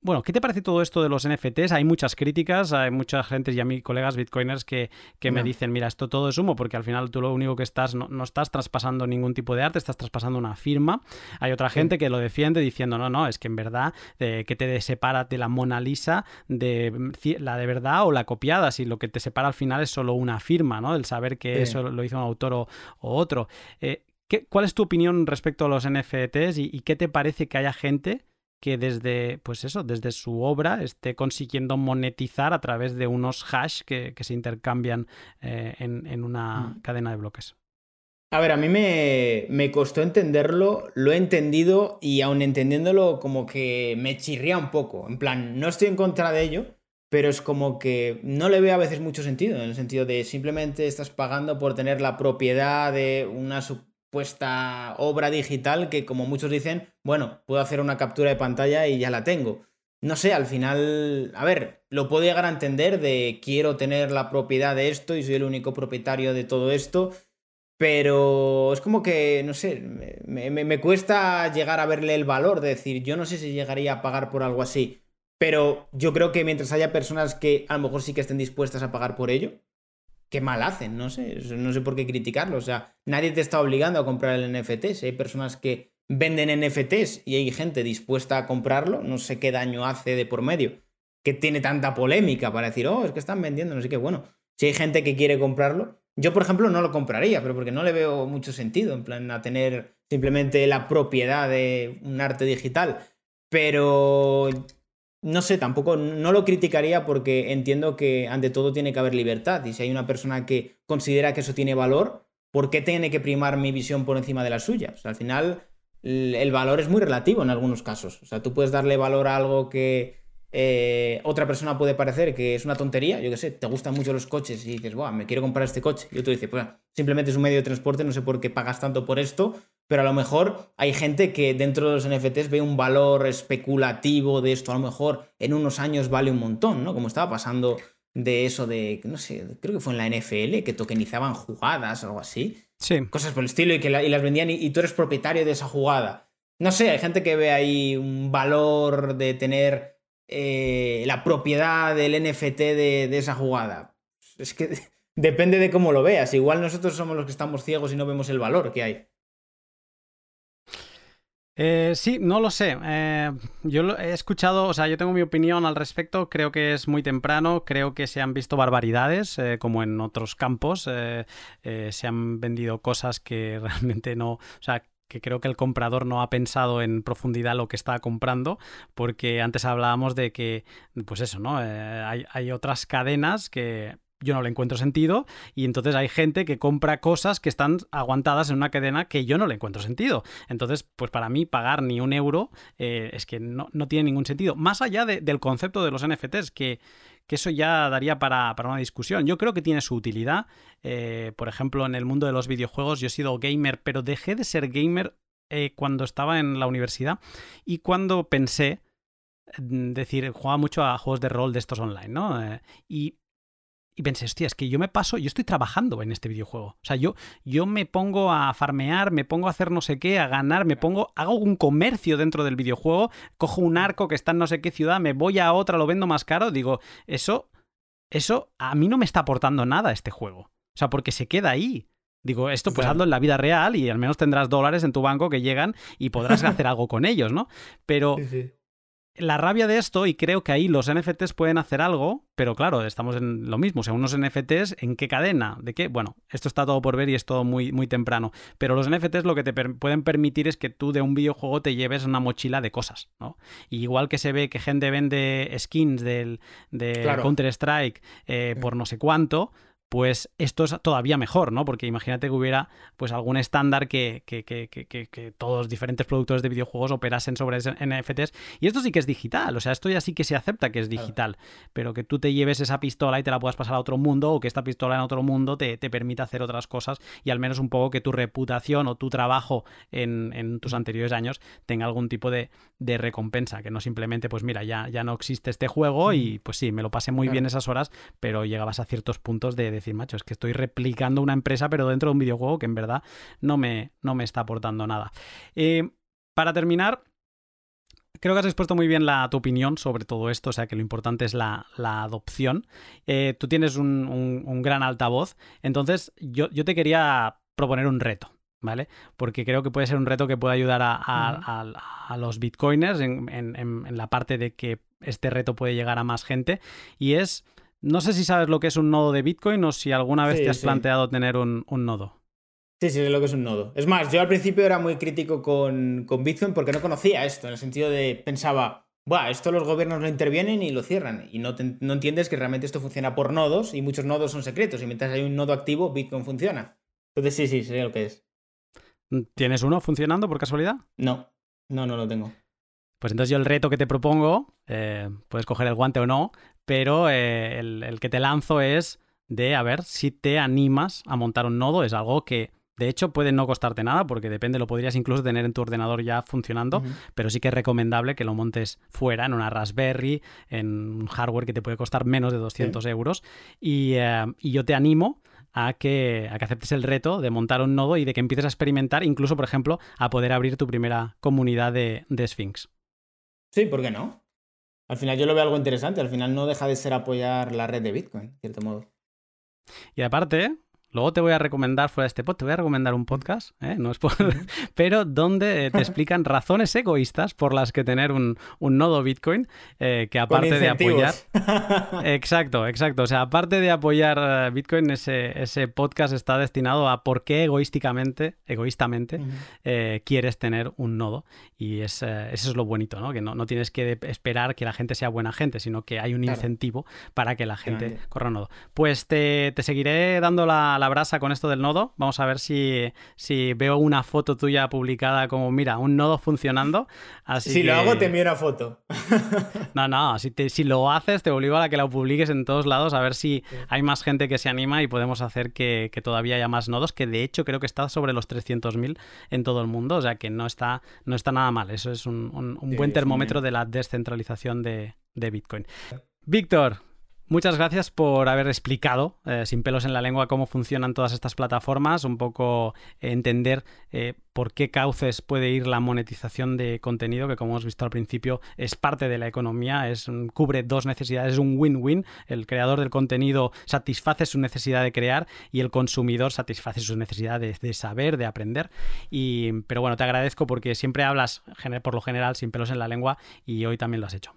Bueno, ¿qué te parece todo esto de los NFTs? Hay muchas críticas, hay mucha gente y a mis colegas bitcoiners que, me dicen, mira, esto todo es humo, porque al final tú lo único que estás, no, estás traspasando ningún tipo de arte, estás traspasando una firma. Hay otra gente que lo defiende diciendo, no, no, es que en verdad, eh, que te separa de la Mona Lisa de la de verdad o la copiada, si lo que te separa al final es solo una firma, ¿no? El saber que eso lo hizo un autor o, otro. Eh, ¿Cuál es tu opinión respecto a los NFTs y, qué te parece que haya gente que desde, pues eso, desde su obra esté consiguiendo monetizar a través de unos hash que, se intercambian eh, en, una mm. cadena de bloques? A ver, a mí me, me, costó entenderlo, lo he entendido y aun entendiéndolo como que me chirría un poco. En plan, no estoy en contra de ello, pero es como que no le veo a veces mucho sentido, en el sentido de simplemente estás pagando por tener la propiedad de una supuesta obra digital que, como muchos dicen, bueno, puedo hacer una captura de pantalla y ya la tengo. No sé, al final, a ver, lo puedo llegar a entender de quiero tener la propiedad de esto y soy el único propietario de todo esto, pero es como que, no sé, me, cuesta llegar a verle el valor de decir, yo no sé si llegaría a pagar por algo así, pero yo creo que mientras haya personas que a lo mejor sí que estén dispuestas a pagar por ello, qué mal hacen, no sé, no sé por qué criticarlo, o sea, nadie te está obligando a comprar el NFT, si hay personas que venden NFTs y hay gente dispuesta a comprarlo, no sé qué daño hace de por medio, que tiene tanta polémica para decir, oh, es que están vendiendo, no sé qué, bueno, si hay gente que quiere comprarlo, yo, por ejemplo, no lo compraría, pero porque no le veo mucho sentido, en plan, a tener simplemente la propiedad de un arte digital. Pero no sé, tampoco no lo criticaría porque entiendo que ante todo tiene que haber libertad. Y si hay una persona que considera que eso tiene valor, ¿por qué tiene que primar mi visión por encima de la suya? O sea, al final, el valor es muy relativo en algunos casos. O sea, tú puedes darle valor a algo que eh, otra persona puede parecer que es una tontería, yo qué sé, te gustan mucho los coches y dices, Buah, me quiero comprar este coche. Y otro dice, pues simplemente es un medio de transporte, no sé por qué pagas tanto por esto, pero a lo mejor hay gente que dentro de los NFTs ve un valor especulativo de esto, a lo mejor en unos años vale un montón, ¿no? Como estaba pasando de eso de, no sé, creo que fue en la NFL, que tokenizaban jugadas o algo así. Sí. Cosas por el estilo y que las vendían y, y tú eres propietario de esa jugada. No sé, hay gente que ve ahí un valor de tener eh, la propiedad del NFT de, esa jugada. Es que depende de cómo lo veas. Igual nosotros somos los que estamos ciegos y no vemos el valor que hay. Eh, sí, no lo sé. Eh, yo he escuchado, o sea, yo tengo mi opinión al respecto. Creo que es muy temprano. Creo que se han visto barbaridades, como en otros campos. se han vendido cosas que realmente no. O sea, que creo que el comprador no ha pensado en profundidad lo que está comprando, porque antes hablábamos de que, pues eso, ¿no? Eh, hay, otras cadenas que yo no le encuentro sentido y entonces hay gente que compra cosas que están aguantadas en una cadena que yo no le encuentro sentido. Entonces, pues para mí pagar ni un euro eh, es que no, tiene ningún sentido. Más allá del concepto de los NFTs, que, que eso ya daría para, una discusión. Yo creo que tiene su utilidad. Eh, por ejemplo, en el mundo de los videojuegos yo he sido gamer, pero dejé de ser gamer eh, cuando estaba en la universidad y cuando pensé, mm, decir, jugaba mucho a juegos de rol de estos online, ¿no? Y y pensé, hostia, es que yo me paso, yo estoy trabajando en este videojuego. O sea, yo, yo me pongo a farmear, me pongo a hacer no sé qué, a ganar, me pongo, hago un comercio dentro del videojuego, cojo un arco que está en no sé qué ciudad, me voy a otra, lo vendo más caro. Digo, eso, eso a mí no me está aportando nada este juego. O sea, porque se queda ahí. Digo, esto pues hazlo en la vida real y al menos tendrás dólares en tu banco que llegan y podrás hacer algo con ellos, ¿no? Pero la rabia de esto, y creo que ahí los NFTs pueden hacer algo, pero claro, estamos en lo mismo. O sea, unos NFTs, ¿en qué cadena? ¿De qué? Bueno, esto está todo por ver y es todo muy, muy temprano. Pero los NFTs lo que te pueden permitir es que tú de un videojuego te lleves una mochila de cosas, ¿no? igual que se ve que gente vende skins del, de Counter-Strike eh, por no sé cuánto, pues esto es todavía mejor, ¿no? Porque imagínate que hubiera pues algún estándar que, que, que, que, todos los diferentes productores de videojuegos operasen sobre NFTs. Y esto sí que es digital, o sea, esto ya sí que se acepta que es digital, pero que tú te lleves esa pistola y te la puedas pasar a otro mundo o que esta pistola en otro mundo te, te permita hacer otras cosas y al menos un poco que tu reputación o tu trabajo en, en tus anteriores años tenga algún tipo de, de, recompensa, que no simplemente pues mira, ya, ya no existe este juego y pues sí, me lo pasé muy bien esas horas, pero llegabas a ciertos puntos de decir, macho, es que estoy replicando una empresa, pero dentro de un videojuego que en verdad no me, no me está aportando nada. Eh, para terminar, creo que has expuesto muy bien la, tu opinión sobre todo esto, o sea que lo importante es la, adopción. Eh, tú tienes un, gran altavoz, entonces yo, yo, te quería proponer un reto, ¿vale? Porque creo que puede ser un reto que puede ayudar a, los bitcoiners en, en, la parte de que este reto puede llegar a más gente, y es no sé si sabes lo que es un nodo de Bitcoin o si alguna vez te has planteado tener un, nodo. Sí, sí, sé lo que es un nodo. Es más, yo al principio era muy crítico con, Bitcoin porque no conocía esto, en el sentido de pensaba, Buah, esto los gobiernos lo intervienen y lo cierran. Y no, no entiendes que realmente esto funciona por nodos y muchos nodos son secretos. Y mientras hay un nodo activo, Bitcoin funciona. Entonces sí, sí, sé lo que es. ¿Tienes uno funcionando por casualidad? No, no, no lo tengo. Pues entonces yo el reto que te propongo, eh, puedes coger el guante o no, pero eh, el, que te lanzo es de a ver si te animas a montar un nodo. Es algo que De hecho, puede no costarte nada porque depende, lo podrías incluso tener en tu ordenador ya funcionando, pero sí que es recomendable que lo montes fuera, en una Raspberry, en un hardware que te puede costar menos de 200 euros. Y, eh, y, yo te animo a que, a que aceptes el reto de montar un nodo y de que empieces a experimentar, incluso, por ejemplo, a poder abrir tu primera comunidad de, de Sphinx. Sí, ¿por qué no? Al final yo lo veo algo interesante, al final no deja de ser apoyar la red de Bitcoin, de cierto modo. Y aparte, Luego te voy a recomendar, fuera de este podcast, te voy a recomendar un podcast, ¿eh? no es por... pero donde eh, te explican razones egoístas por las que tener un, nodo Bitcoin, eh, que aparte de apoyar... exacto, exacto. O sea, aparte de apoyar Bitcoin, ese, ese podcast está destinado a por qué egoísticamente, egoístamente, quieres tener un nodo. Y es, eso es lo bonito, ¿no? Que no, no, tienes que esperar que la gente sea buena gente, sino que hay un incentivo para que la gente corra un nodo. Pues te, te seguiré dando la la brasa con esto del nodo. Vamos a ver si, si veo una foto tuya publicada como, mira, un nodo funcionando. Así si lo hago, te envío una foto. no, no, si, si lo haces, te obligo a la que la publiques en todos lados, a ver si hay más gente que se anima y podemos hacer que, todavía haya más nodos, que de hecho creo que está sobre los 300.000 en todo el mundo, o sea que no está, no está nada mal. Eso es un, buen termómetro de la descentralización de, de Bitcoin. Víctor, Muchas gracias por haber explicado eh, sin pelos en la lengua cómo funcionan todas estas plataformas, un poco entender eh, por qué cauces puede ir la monetización de contenido, que como hemos visto al principio es parte de la economía, es, cubre dos necesidades, es un win-win. El creador del contenido satisface su necesidad de crear y el consumidor satisface su necesidad de, saber, de aprender. Y, pero bueno, te agradezco porque siempre hablas por lo general sin pelos en la lengua y hoy también lo has hecho.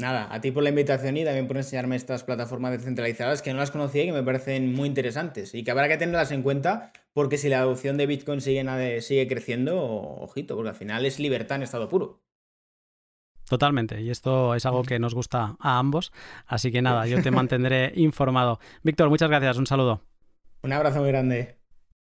Nada, a ti por la invitación y también por enseñarme estas plataformas descentralizadas que no las conocía y que me parecen muy interesantes y que habrá que tenerlas en cuenta porque si la adopción de Bitcoin sigue, sigue creciendo, ojito, porque al final es libertad en estado puro. Totalmente, y esto es algo que nos gusta a ambos, así que nada, yo te mantendré informado. Víctor, muchas gracias, un saludo. Un abrazo muy grande.